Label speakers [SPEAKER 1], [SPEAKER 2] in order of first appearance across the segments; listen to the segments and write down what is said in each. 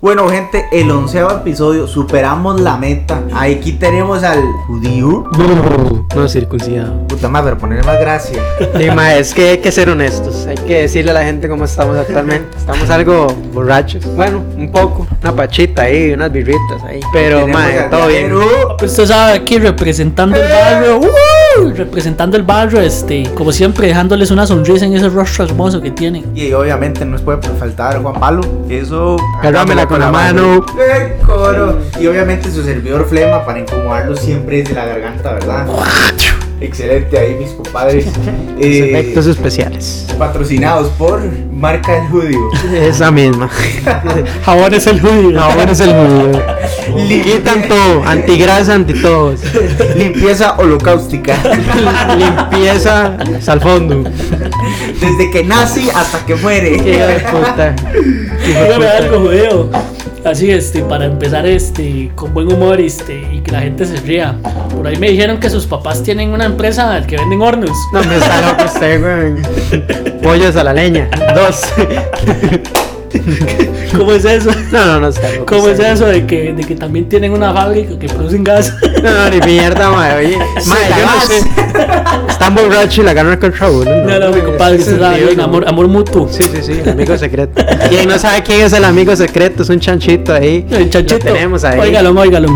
[SPEAKER 1] Bueno, gente, el onceavo episodio, superamos la meta. Aquí tenemos al judío.
[SPEAKER 2] No circuncidado.
[SPEAKER 1] Puta madre, pero ponerle más gracia.
[SPEAKER 2] Dima, es que hay que ser honestos. Hay que decirle a la gente cómo estamos actualmente. Estamos algo borrachos. Bueno, un poco. Una pachita ahí, unas birritas ahí. Pero,
[SPEAKER 1] al
[SPEAKER 2] todo bien.
[SPEAKER 1] viajero.
[SPEAKER 3] Pues usted sabe aquí representando el barrio, ¡uh! representando el barrio, este, como siempre dejándoles una sonrisa en ese rostro hermoso que tienen.
[SPEAKER 1] Y obviamente no nos puede faltar Juan Pablo. Eso.
[SPEAKER 2] Agárramela con la mano.
[SPEAKER 1] ¡Eh, coro! Y obviamente su servidor flema para incomodarlo siempre desde la garganta, ¿verdad? Excelente ahí, mis compadres. Eh,
[SPEAKER 2] efectos especiales.
[SPEAKER 1] patrocinados por Marca el Judío.
[SPEAKER 2] Esa misma.
[SPEAKER 3] Jabón es el judío.
[SPEAKER 2] Ahora es el judío. Quitan todo. Antigrasa, anti todos.
[SPEAKER 1] Limpieza holocaustica.
[SPEAKER 2] Limpieza al fondo.
[SPEAKER 1] Desde que nace hasta que muere.
[SPEAKER 2] Qué puta.
[SPEAKER 3] Dígame algo, judío. Así, este, para empezar, este, con buen humor, este, y que la gente se ría. Por ahí me dijeron que sus papás tienen una empresa que venden hornos.
[SPEAKER 2] No me está loco usted, güey. Pollos a la leña. Dos.
[SPEAKER 3] ¿Cómo es eso?
[SPEAKER 2] No, no, no está loco.
[SPEAKER 3] ¿Cómo es eso de que, de que también tienen una fábrica que producen gas?
[SPEAKER 2] No, no, ni mierda, mae. Oye, mae, yo no sé. Están borrachos y la ganan contra uno.
[SPEAKER 3] No, no, mi compadre, bien, amor, amor mutuo.
[SPEAKER 2] Sí, sí, sí, amigo secreto. Quien no sabe quién es el amigo secreto es un chanchito ahí.
[SPEAKER 3] El chanchito.
[SPEAKER 2] Lo tenemos ahí.
[SPEAKER 3] Óigalo, óigalo.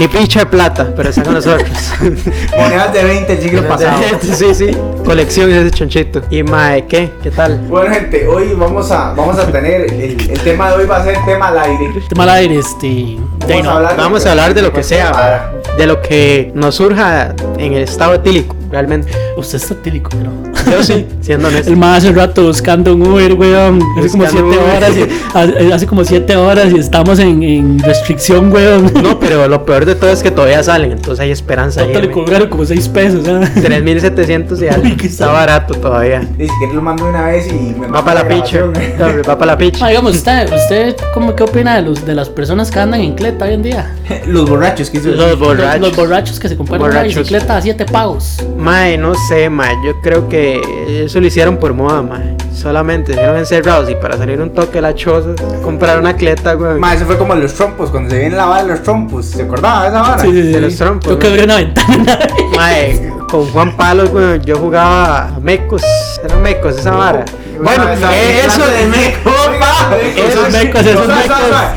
[SPEAKER 2] Ni pinche de plata, pero está con nosotros.
[SPEAKER 1] Monedas de 20 el siglo pasado.
[SPEAKER 2] sí, sí. Colección ese chanchito. Y mae, ¿qué? ¿Qué tal?
[SPEAKER 1] Bueno gente, hoy vamos a, vamos a tener, el, el tema de hoy va a ser tema al aire.
[SPEAKER 3] Tema al aire, este. de no.
[SPEAKER 2] Vamos a hablar de lo que sea, de lo que nos surja en el estado etílico, realmente.
[SPEAKER 3] Usted está tílico, ¿no?
[SPEAKER 2] Yo sí, siendo honesto.
[SPEAKER 3] El más hace rato buscando un Uber, weón. Hace como
[SPEAKER 2] Buscando
[SPEAKER 3] siete
[SPEAKER 2] Uber.
[SPEAKER 3] horas. y- hace- como siete horas y estamos en, en restricción, weón.
[SPEAKER 2] No, pero lo peor de todo es que todavía salen, entonces hay esperanza ahí.
[SPEAKER 3] Le cobraron como seis pesos, ¿ah?
[SPEAKER 2] 3700 y algo. Está barato todavía.
[SPEAKER 1] Y si quieres lo mando una vez y me
[SPEAKER 2] Va para la picha.
[SPEAKER 1] grabación.
[SPEAKER 2] No, Va para la picha.
[SPEAKER 3] Ah, digamos, usted, usted ¿cómo, ¿qué opina de, los, de las personas que andan en cleta hoy en día?
[SPEAKER 1] Los borrachos, ¿qué hizo?
[SPEAKER 2] Los borrachos.
[SPEAKER 3] Los, los borrachos que se compran una bicicleta a siete pagos.
[SPEAKER 2] Mae, no sé, mae. Yo creo que eso lo hicieron por moda, mae. Solamente se encerrados y para salir un toque de la choza, comprar una cleta, güey.
[SPEAKER 1] Ma, eso fue como los trompos, cuando se viene la vara de los trompos. ¿Se acordaba de esa vara?
[SPEAKER 3] Sí, sí, sí.
[SPEAKER 2] de los trompos,
[SPEAKER 3] Yo que
[SPEAKER 2] ¿no?
[SPEAKER 3] abrí una ventana.
[SPEAKER 2] Mae, con Juan Palos, güey, yo jugaba a mecos. Eran mecos esa vara. Bueno,
[SPEAKER 1] Ma, esa-
[SPEAKER 2] eh, eso
[SPEAKER 1] de meco, pa.
[SPEAKER 3] Esos mecos, esos mecos.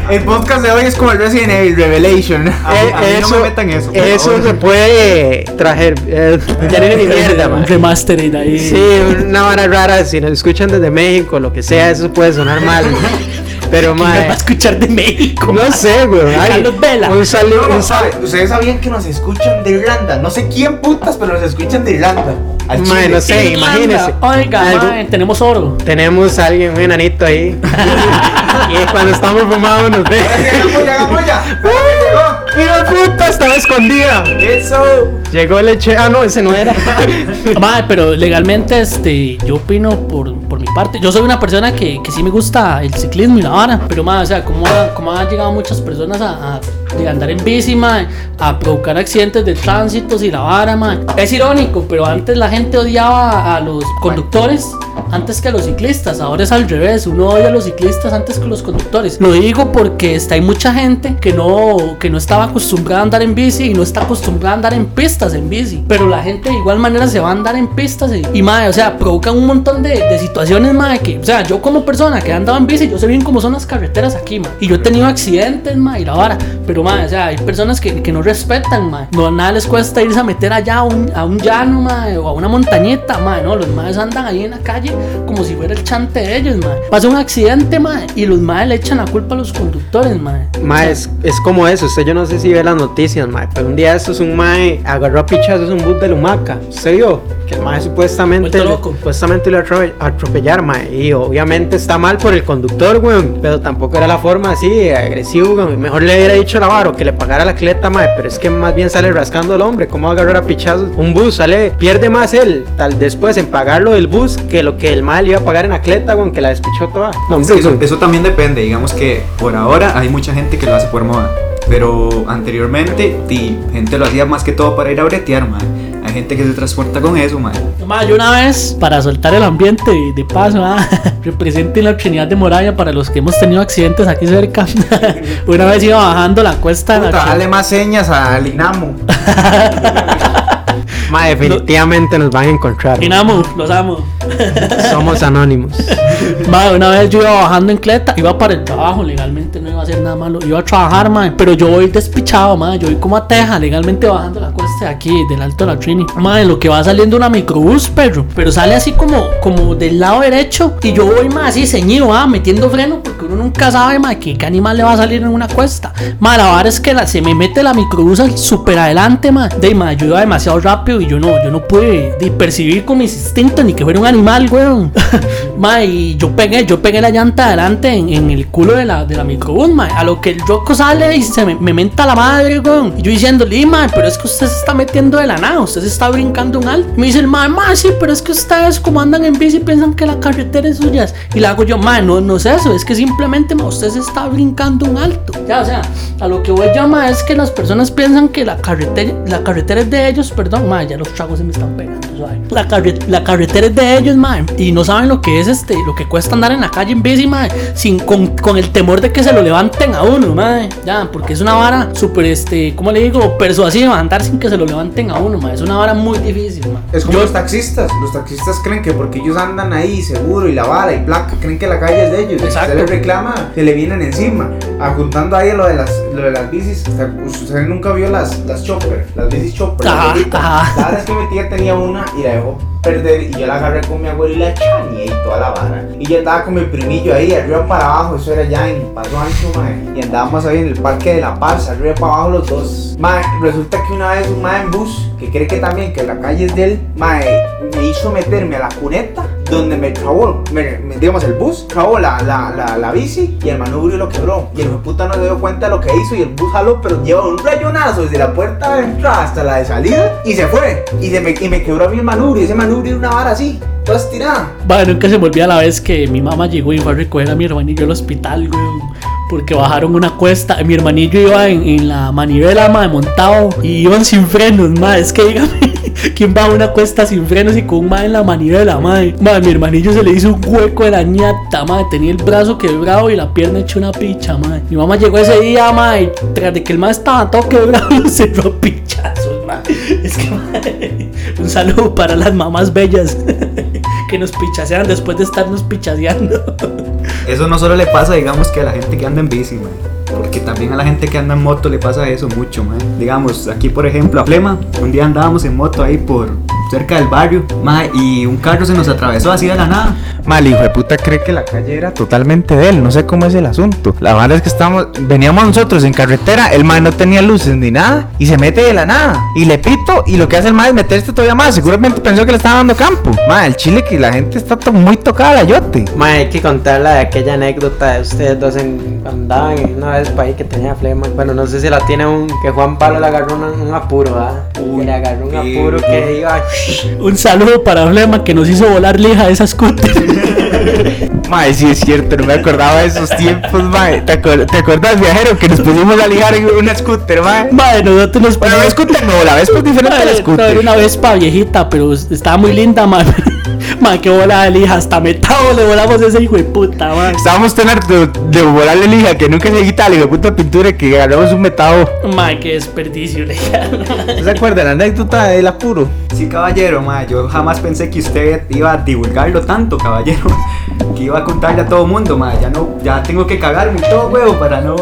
[SPEAKER 1] El podcast de hoy es como el Resident Evil Revelation.
[SPEAKER 2] Eh,
[SPEAKER 1] A mí no
[SPEAKER 2] eso,
[SPEAKER 1] me metan eso.
[SPEAKER 2] eso se puede traer. Eh, ya no ni mierda,
[SPEAKER 3] Un
[SPEAKER 2] mae.
[SPEAKER 3] remastered ahí.
[SPEAKER 2] Sí, una vara rara, si nos escuchan desde México, lo que sea, eso puede sonar mal. Pero,
[SPEAKER 3] ¿Quién me va a
[SPEAKER 2] mae,
[SPEAKER 3] escuchar de México?
[SPEAKER 2] no sé, güey.
[SPEAKER 3] Carlos Vela.
[SPEAKER 2] Un saludo,
[SPEAKER 1] No, no,
[SPEAKER 2] un saludo.
[SPEAKER 1] sabe, Ustedes sabían que nos escuchan de Irlanda. No sé quién putas, pero nos escuchan de Irlanda. Al
[SPEAKER 2] no sé.
[SPEAKER 3] Irlanda.
[SPEAKER 2] imagínese.
[SPEAKER 3] Oiga, mae, tenemos oro.
[SPEAKER 2] Tenemos a alguien, un enanito ahí. y cuando estamos fumados nos ve.
[SPEAKER 1] Llegamos, llegamos ya. Llegó.
[SPEAKER 2] ¡Mira, puta! Estaba escondida.
[SPEAKER 1] Eso.
[SPEAKER 2] Llegó el leche. Ah, no, ese no era.
[SPEAKER 3] Mae, pero legalmente, este, yo opino por, por mi parte. Yo soy una persona que, que sí me gusta el ciclismo y la vara. Pero, mae, o sea, como ha, cómo han llegado muchas personas a, a de andar en bici, mae, a provocar accidentes de tránsitos y la vara, mae. Es irónico, pero antes la gente odiaba a los conductores antes que a los ciclistas. Ahora es al revés. Uno odia a los ciclistas antes que a los conductores. Lo digo porque está, hay mucha gente que no, que no estaba acostumbrada a andar en bici y no está acostumbrada a andar en pistas en bici. Pero la gente de igual manera se va a andar en pistas y, y mae, o sea, provocan un montón de, de situaciones, mae, que, o sea, yo como persona que he andado en bici, yo sé bien cómo son las carreteras aquí, mae. Y yo he tenido accidentes, mae, y la vara. Pero, mae, o sea, hay personas que, que no respetan, mae. No, nada les cuesta irse a meter allá a un, a un llano, mae, o a una montañita, mae. No, los maes andan ahí en la calle como si fuera el chante de ellos, mae. Pasa un accidente, mae, y los maes le echan la culpa a los conductores, mae.
[SPEAKER 2] Mae, es, es como eso. Usted, yo no sé si ve las noticias, mae. Pero un día estos, un mae agarró a pichazos un bus de Lumaca. ¿Usted vio? Que el mae supuestamente. Supuestamente lo atrope- atropellar, mae. Y obviamente está mal por el conductor, weón. Pero tampoco era la forma así, agresivo, weón. Mejor le hubiera dicho a Lavaro que le pagara la cleta, mae. Pero es que más bien sale rascando el hombre. ¿Cómo va a agarrar a pichazos? Un bus sale, pierde más él, tal después en pagarlo del bus que lo que el mal iba a pagar en la cleta, weón, que la despichó toda. No, hombre,
[SPEAKER 4] eso,
[SPEAKER 2] eso-
[SPEAKER 4] también depende, digamos que por ahora hay mucha gente que lo hace por moda, pero anteriormente di, gente lo hacía más que todo para ir a bretear, man. Gente que se transporta con eso, mae.
[SPEAKER 3] Ma, yo una vez, para soltar el ambiente de, de paso, ah, representen la Trinidad de Moraya para los que hemos tenido accidentes aquí cerca. una vez iba bajando la cuesta de la
[SPEAKER 1] Puta, dale más señas al Inamo.
[SPEAKER 2] Ma, definitivamente nos van a encontrar.
[SPEAKER 3] Dinamo, los amo.
[SPEAKER 2] Somos anónimos.
[SPEAKER 3] Ma, una vez yo iba bajando en cleta, iba para el trabajo, legalmente no iba a hacer nada malo, iba a trabajar, ma, pero yo voy despichado, ma, yo voy como a Teja, legalmente bajando la cuesta de aquí, del Alto de la Trini. Ma, en lo que va saliendo una microbús, perro, pero sale así como, como del lado derecho y yo voy, ma, así ceñido, ah, metiendo freno, porque uno nunca sabe, ma, que qué animal le va a salir en una cuesta. Ma, la verdad es que la- se me mete la microbús al super adelante, ma, de, ma, yo iba demasiado rápido y yo no, yo no pude de, percibir con mis instintos ni que fuera un animal, weón. ma, y yo pegué, yo pegué la llanta adelante en, en el culo de la, de la microbús, ma. A lo que el roco sale y se me, me menta la madre, weón. Y yo diciéndole, ma, pero es que usted se está metiendo de la nada, usted se está brincando un alto. Me dice el ma, ma, sí, pero es que ustedes como andan en bici piensan que la carretera es suya. Y le hago yo, ma, no, no es eso, es que simplemente, ma, usted se está brincando un alto. Ya, o sea, a lo que voy yo, ma, es que las personas piensan que la carretera, la carretera es de ellos, perdón, ma, ya los tragos se me están pegando, suave. La, carre- la carretera es de ellos, ma, y no saben lo que es este, lo que cuesta andar en la calle en bici, ma, sin, con, con el temor de que se lo levanten a uno, ma, ya, porque es una vara súper, este, ¿cómo le digo? Persuasiva, andar sin que se lo levanten a uno, ma, es una vara muy difícil, ma.
[SPEAKER 1] Es como
[SPEAKER 3] Yo-
[SPEAKER 1] los taxistas. Los taxistas creen que porque ellos andan ahí seguro y la vara y placa, creen que la calle es de ellos. Y si
[SPEAKER 3] Exacto.
[SPEAKER 1] usted les reclama, se le vienen encima. Ajuntando ahí lo de las, lo de las bicis. Usted, nunca vio las, las chopper, las bicis chopper.
[SPEAKER 3] Ajá,
[SPEAKER 1] viejitas.
[SPEAKER 3] ajá.
[SPEAKER 1] La verdad es que mi tía tenía una y la dejó perder y yo la agarré con mi abuelo y la chaneé y toda la vara. Y yo andaba con mi primillo ahí, arriba para abajo, eso era ya en Paso Ancho, mae. Y andábamos ahí en el Parque de la Paz, arriba para abajo los dos. Mae, resulta que una vez un mae en bus, que cree que también que la calle es de él, mae, me hizo meterme a la cuneta donde me trabó, me, digamos el bus, trabó la, la, la, la bici y el manubrio lo quebró. Y el puta no se dio cuenta de lo que hizo y el bus jaló, pero lleva un rayonazo desde la puerta de entrada hasta la de salida y se fue. Y, se me, y me quebró a mí el manubrio, ese manubrio era una vara así, toda estirada.
[SPEAKER 3] Bueno, nunca se me olvida la vez que mi mamá llegó y fue a recoger a mi hermanillo al hospital, weón. Porque bajaron una cuesta. Mi hermanillo iba en, en la manivela, ma, montado. Y iban sin frenos, ma. Es que dígame, ¿quién va a una cuesta sin frenos y con un ma en la manivela, ma? Ma, mi hermanillo se le hizo un hueco de la ñata, ma. Tenía el brazo quebrado y la pierna hecha una picha, ma. Mi mamá llegó ese día, ma, y tras de que el ma estaba todo quebrado, se dio pichazos, ma. Es que, ma, un saludo para las mamás bellas que nos pichasean después de estarnos pichaseando.
[SPEAKER 4] Eso no solo le pasa, digamos, que a la gente que anda en bici, man. Porque también a la gente que anda en moto le pasa eso mucho, man. Digamos, aquí por ejemplo a Flema, un día andábamos en moto ahí por cerca del barrio, man, y un carro se nos atravesó así de la nada.
[SPEAKER 5] Mal, hijo de puta cree que la calle era totalmente de él, no sé cómo es el asunto. La verdad es que estamos, veníamos nosotros en carretera, el man no tenía luces ni nada, y se mete de la nada. Y le pito, y lo que hace el man es meterse todavía más. Seguramente pensó que le estaba dando campo. Ma, el chile que la gente está to- muy tocada la yote.
[SPEAKER 2] Ma, hay que contar la de aquella anécdota de ustedes dos en, andaban en una vez para ahí que tenía flema. Bueno, no sé si la tiene un. que Juan Pablo le agarró un, un apuro, ¿ah? Que le agarró un apuro que iba.
[SPEAKER 3] Un saludo para Flema que nos hizo volar lija de esa scooter.
[SPEAKER 5] Ma, sí es cierto, no me acordaba de esos tiempos, ma. ¿Te, acuer- ¿Te acuerdas, viajero, que nos pusimos a ligar en una scooter, ma?
[SPEAKER 3] Madre, nosotros nos
[SPEAKER 5] Bueno, la scooter no, la Vespa es diferente a la scooter.
[SPEAKER 3] Era una Vespa viejita, pero estaba muy linda, man. Man, que bola de lija. Hasta metado le volamos a ese hijo de puta, man.
[SPEAKER 5] Estábamos tan hartos de volarle lija que nunca se quita la hijo de puta pintura que agarramos un metado.
[SPEAKER 3] Man, qué desperdicio, lija.
[SPEAKER 5] ¿No se acuerdan la anécdota del apuro?
[SPEAKER 4] Sí, caballero, ma, yo jamás pensé que usted iba a divulgarlo tanto, caballero. Que iba a contarle a todo mundo, ma. Ya no, ya tengo que cagarme y todo, huevo, para no,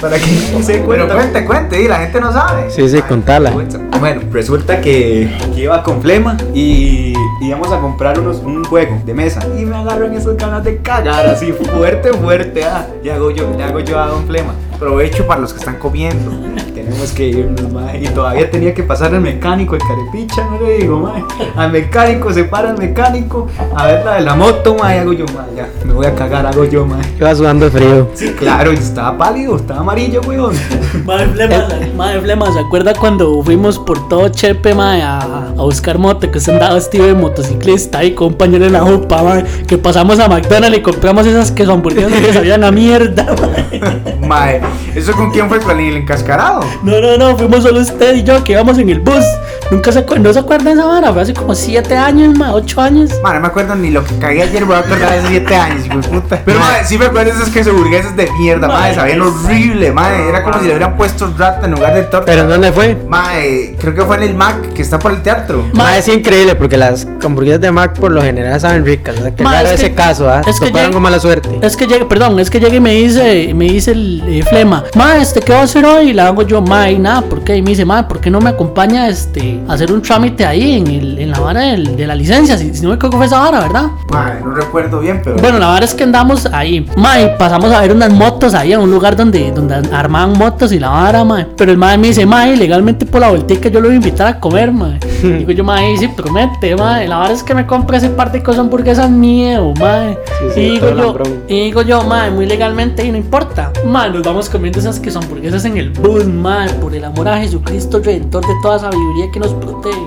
[SPEAKER 4] para que no se cuenta.
[SPEAKER 1] cuente, cuente, y la gente no sabe.
[SPEAKER 2] Sí, sí, contala.
[SPEAKER 4] Bueno, resulta que, que iba con Flema y íbamos a comprar unos, un juego de mesa. Y me agarran esas ganas de cagar así fuerte, fuerte. Ah, le hago yo, le hago yo a Don Flema.
[SPEAKER 1] Provecho para los que están comiendo.
[SPEAKER 4] Tenemos que irnos, mae. Y todavía tenía que pasar al mecánico, el carepicha, no le digo, mae. Al mecánico, se para el mecánico. A ver la de la moto, mae. Hago yo, mae. Ya, me voy a cagar, hago yo, mae.
[SPEAKER 2] Iba sudando frío.
[SPEAKER 4] Sí, claro, y estaba pálido, estaba amarillo, weón.
[SPEAKER 3] Madre Flema, madre Flema, ¿se acuerda cuando fuimos por todo Chepe, madre, a, a buscar moto? Que usted andaba vestido de motociclista y compañero en la jupa, madre, que pasamos a McDonald's y compramos esas que son hamburguesas que sabían a mierda, madre.
[SPEAKER 1] Mae, ¿Eso con quién fue? ¿Con el encascarado?
[SPEAKER 3] No, no, no, fuimos solo usted y yo que íbamos en el bus. Nunca se, acu- no se acuerda de esa vara, fue hace como 7 años, ma, 8 años.
[SPEAKER 1] Man, no me acuerdo ni lo que cagué ayer, me voy a acordar de hace 7 años, hijo de puta. Pero, madre, sí me acuerdo de esas queso burguesas de mierda, madre,
[SPEAKER 3] Madre,
[SPEAKER 1] sabían horrible, madre. Era como si le hubieran puesto rata en lugar de torta.
[SPEAKER 2] ¿Pero dónde fue?
[SPEAKER 1] Madre, creo que fue en el Mac, que está por el teatro.
[SPEAKER 3] Ma-
[SPEAKER 2] Ma, es increíble porque las hamburguesas de Mac por lo general saben ricas. O sea, que
[SPEAKER 3] Ma,
[SPEAKER 2] raro
[SPEAKER 3] es que-
[SPEAKER 2] ese caso, ¿ah?
[SPEAKER 3] es que llega-
[SPEAKER 2] con mala suerte.
[SPEAKER 3] Es que llegue, perdón, es que llegue y me dice, me dice el eh, flema, ma, este, ¿qué va a hacer hoy? Y le hago yo, ma, y nada, ¿por qué? Y me dice, ma, ¿por qué no me acompaña este, a hacer un trámite ahí en, el, en la vara del- de la licencia? Si, si no me equivoco fue esa vara, ¿verdad?
[SPEAKER 1] Madre, no recuerdo bien, pero.
[SPEAKER 3] Bueno, la verdad es que andamos ahí, ma, y pasamos a ver unas motos ahí en un lugar donde, donde armaban motos y la vara, ma. Pero el ma me dice, ma, legalmente por la volteca yo lo voy a invitar a comer, ma. Digo yo, ma, y sí, promete, ma. La verdad es que me compra ese par de cosas hamburguesas miedo, ma.
[SPEAKER 2] Sí, sí,
[SPEAKER 3] y digo yo, y digo yo, ma, muy legalmente y no importa. Ma, nos vamos comiendo esas que son hamburguesas en el bus, ma, por el amor a Jesucristo, redentor de toda sabiduría que nos protege.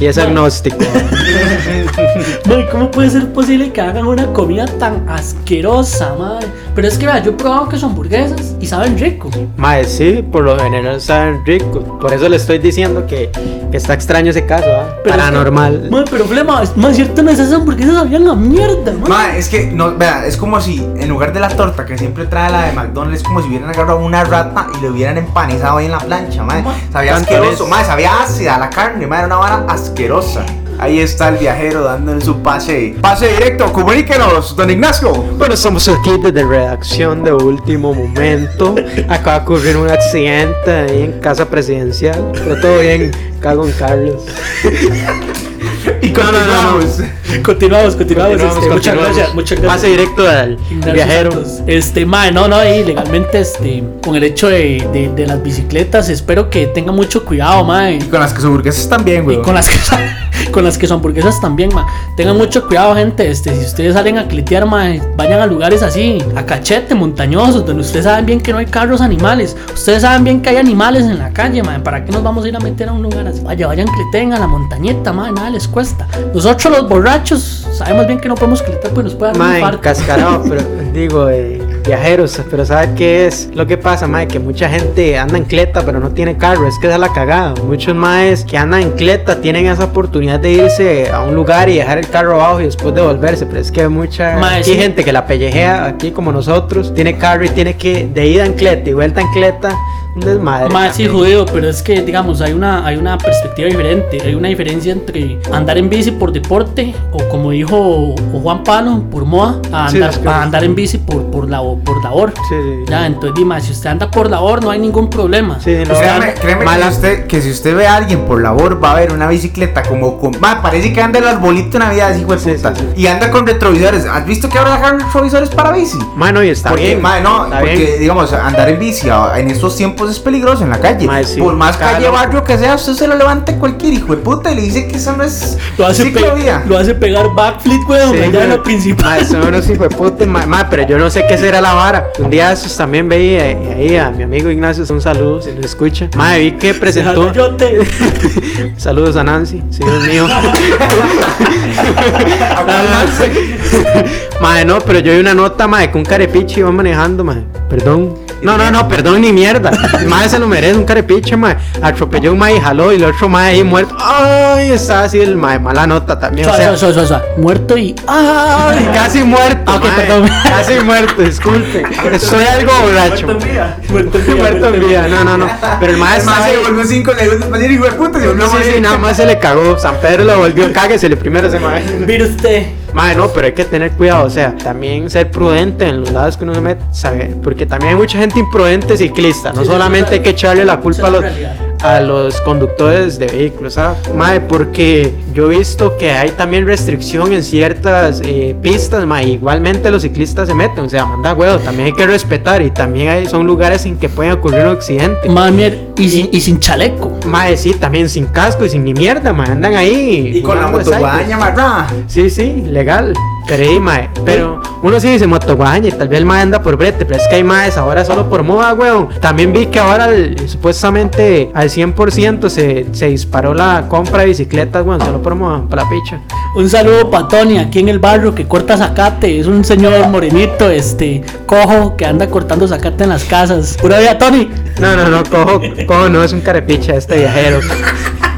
[SPEAKER 2] Y es
[SPEAKER 3] Ma,
[SPEAKER 2] agnóstico.
[SPEAKER 3] Madre, ¿cómo puede ser posible que hagan una comida tan asquerosa, madre? Pero es que, vea, yo he probado que son hamburguesas y saben rico.
[SPEAKER 2] Mae, sí, por lo general saben ricos. Por eso le estoy diciendo que, que está extraño ese caso, ¿ah?
[SPEAKER 3] Pero es que-
[SPEAKER 2] Paranormal.
[SPEAKER 3] Madre, pero flema, es más cierto, no esas hamburguesas sabían a mierda, madre.
[SPEAKER 1] Ma, es que, no, vea, es como si en lugar de la torta que siempre trae la de McDonald's, es como si hubieran agarrado una rata y lo hubieran empanizado ahí en la plancha, madre.
[SPEAKER 3] Ma,
[SPEAKER 1] Sabía asqueroso, madre, sabía ácida la carne, madre, era una vara asquerosa. Ahí está el viajero dando en su pase. Pase directo, comuníquenos, don Ignacio.
[SPEAKER 2] Bueno, somos aquí desde redacción de último momento. Acaba de ocurrir un accidente ahí en casa presidencial. Pero todo bien, cago en Carlos.
[SPEAKER 1] Y
[SPEAKER 2] no, no,
[SPEAKER 1] continuamos.
[SPEAKER 3] Continuamos, continuamos.
[SPEAKER 2] Continuamos,
[SPEAKER 3] este, muchas gracias, muchas gracias.
[SPEAKER 2] Pase directo al viajero.
[SPEAKER 3] Santos. Este, madre, no, no, y legalmente, este, con el hecho de, de, de las bicicletas, espero que tenga mucho cuidado, madre.
[SPEAKER 1] Y con las que su burguesas también, güey.
[SPEAKER 3] Y con las que son, con las que son hamburguesas también, ma. Tengan mucho cuidado, gente. Este, si ustedes salen a clitear, ma, vayan a lugares así, a cachete, montañosos, donde ustedes saben bien que no hay carros animales. Ustedes saben bien que hay animales en la calle, ma. ¿Para qué nos vamos a ir a meter a un lugar así? Vaya, vayan cliteen a la montañeta, ma, nada les cuesta. Nosotros los borrachos sabemos bien que no podemos clitear, pues nos puede dar un infarto.
[SPEAKER 2] cascarado, pero digo, eh, viajeros, pero ¿sabe qué es? Lo que pasa, mae, que mucha gente anda en cleta, pero no tiene carro, es que es la cagada. Muchos maes que andan en cleta tienen esa oportunidad de irse a un lugar y dejar el carro abajo y después devolverse, pero es que mucha
[SPEAKER 3] Mae,
[SPEAKER 2] aquí
[SPEAKER 3] sí.
[SPEAKER 2] gente que la pellejea aquí como nosotros, tiene carro y tiene que de ida en cleta y vuelta en cleta, un desmadre.
[SPEAKER 3] Más sí, judío, pero es que, digamos, hay una, hay una perspectiva diferente. Hay una diferencia entre andar en bici por deporte, o como dijo Juan Palo, por moda, a
[SPEAKER 2] Sí,
[SPEAKER 3] andar,
[SPEAKER 2] es que-
[SPEAKER 3] a andar en bici por, por, la, por labor.
[SPEAKER 2] Sí, sí.
[SPEAKER 3] Ya, entonces, dime, si usted anda por labor, no hay ningún problema.
[SPEAKER 2] Sí, no.
[SPEAKER 1] Pues créeme, créeme que, usted, que si usted ve a alguien por labor va a ver una bicicleta como con... Ma, parece que anda el arbolito de Navidad, hijo de
[SPEAKER 2] Sí,
[SPEAKER 1] puta.
[SPEAKER 2] sí, sí.
[SPEAKER 1] Y anda con retrovisores. ¿Has visto que ahora sacaron retrovisores para bici?
[SPEAKER 2] Mano, y está
[SPEAKER 1] porque,
[SPEAKER 2] bien.
[SPEAKER 1] ma, no,
[SPEAKER 2] está
[SPEAKER 1] porque
[SPEAKER 2] bien.
[SPEAKER 1] digamos, andar en bici a- en estos tiempos es peligroso en la calle.
[SPEAKER 2] Sí.
[SPEAKER 1] Por más calle barrio que sea, usted se lo levanta cualquier hijo de puta y le dice que eso no es
[SPEAKER 3] Lo hace, pe-
[SPEAKER 1] ciclovía.
[SPEAKER 3] lo hace pegar backflip, weón,
[SPEAKER 2] Sí,
[SPEAKER 3] allá en la principal.
[SPEAKER 2] Ma, son unos hijos de puta, pero yo no sé qué será la vara. Un día esos también veía eh, ahí a mi amigo Ignacio, un saludo si lo escucha. Ma, vi que presentó.
[SPEAKER 3] Yo te-
[SPEAKER 2] Saludos a Nancy, sí, Dios mío. Madre, no, pero yo vi una nota, madre, que un carepiche iba manejando, madre. Perdón. No, no, no, perdón ni mierda. El madre se lo merece, un carepiche, madre. Atropelló un madre y jaló y el otro madre ahí muerto. Ay, estaba así el madre, mala nota también. O sea,
[SPEAKER 3] suave, suave. Muerto y.
[SPEAKER 2] ay, casi muerto.
[SPEAKER 3] Ok,
[SPEAKER 2] mae,
[SPEAKER 3] perdón.
[SPEAKER 2] Casi muerto, disculpe. Soy algo borracho.
[SPEAKER 3] Muerto en vida. Muerto en vida.
[SPEAKER 2] Muerto en vida, no, no, no. Pero el estaba
[SPEAKER 1] se volvió cinco puta,
[SPEAKER 2] Sí, nada más se le cagó. San Pedro lo volvió, cáguesele primero ese madre.
[SPEAKER 3] Mire usted.
[SPEAKER 2] Madre, no, pero hay que tener cuidado, o sea, también ser prudente en los lados que uno se mete. Porque también hay mucha gente imprudente ciclista, no solamente hay que echarle la culpa a los. A los conductores de vehículos, ¿sabes? Madre, porque yo he visto que hay también restricción en ciertas eh, pistas, madre, igualmente los ciclistas se meten, o sea, manda huevo, también hay que respetar y también hay, son lugares en que pueden ocurrir un accidente.
[SPEAKER 3] Madre mía, y sin, y sin chaleco.
[SPEAKER 2] Madre, sí, también sin casco y sin ni mierda, madre, andan ahí.
[SPEAKER 1] Y con la
[SPEAKER 2] jugando
[SPEAKER 1] moto
[SPEAKER 2] cycles.
[SPEAKER 1] guadaña, marra.
[SPEAKER 2] Sí, sí, legal. Pero, mae, pero uno sí dice motoguaña y tal vez el mae anda por brete, pero es que hay maes ahora solo por moda, weón. También vi que ahora el- supuestamente al 100% se, se disparó la compra de bicicletas, weón, solo por moda, para la picha.
[SPEAKER 3] Un saludo para Tony aquí en el barrio que corta zacate. Es un señor morenito, este, cojo, que anda cortando zacate en las casas. Pura vida, Tony.
[SPEAKER 2] No, no, no, cojo, cojo no es un carepicha este viajero.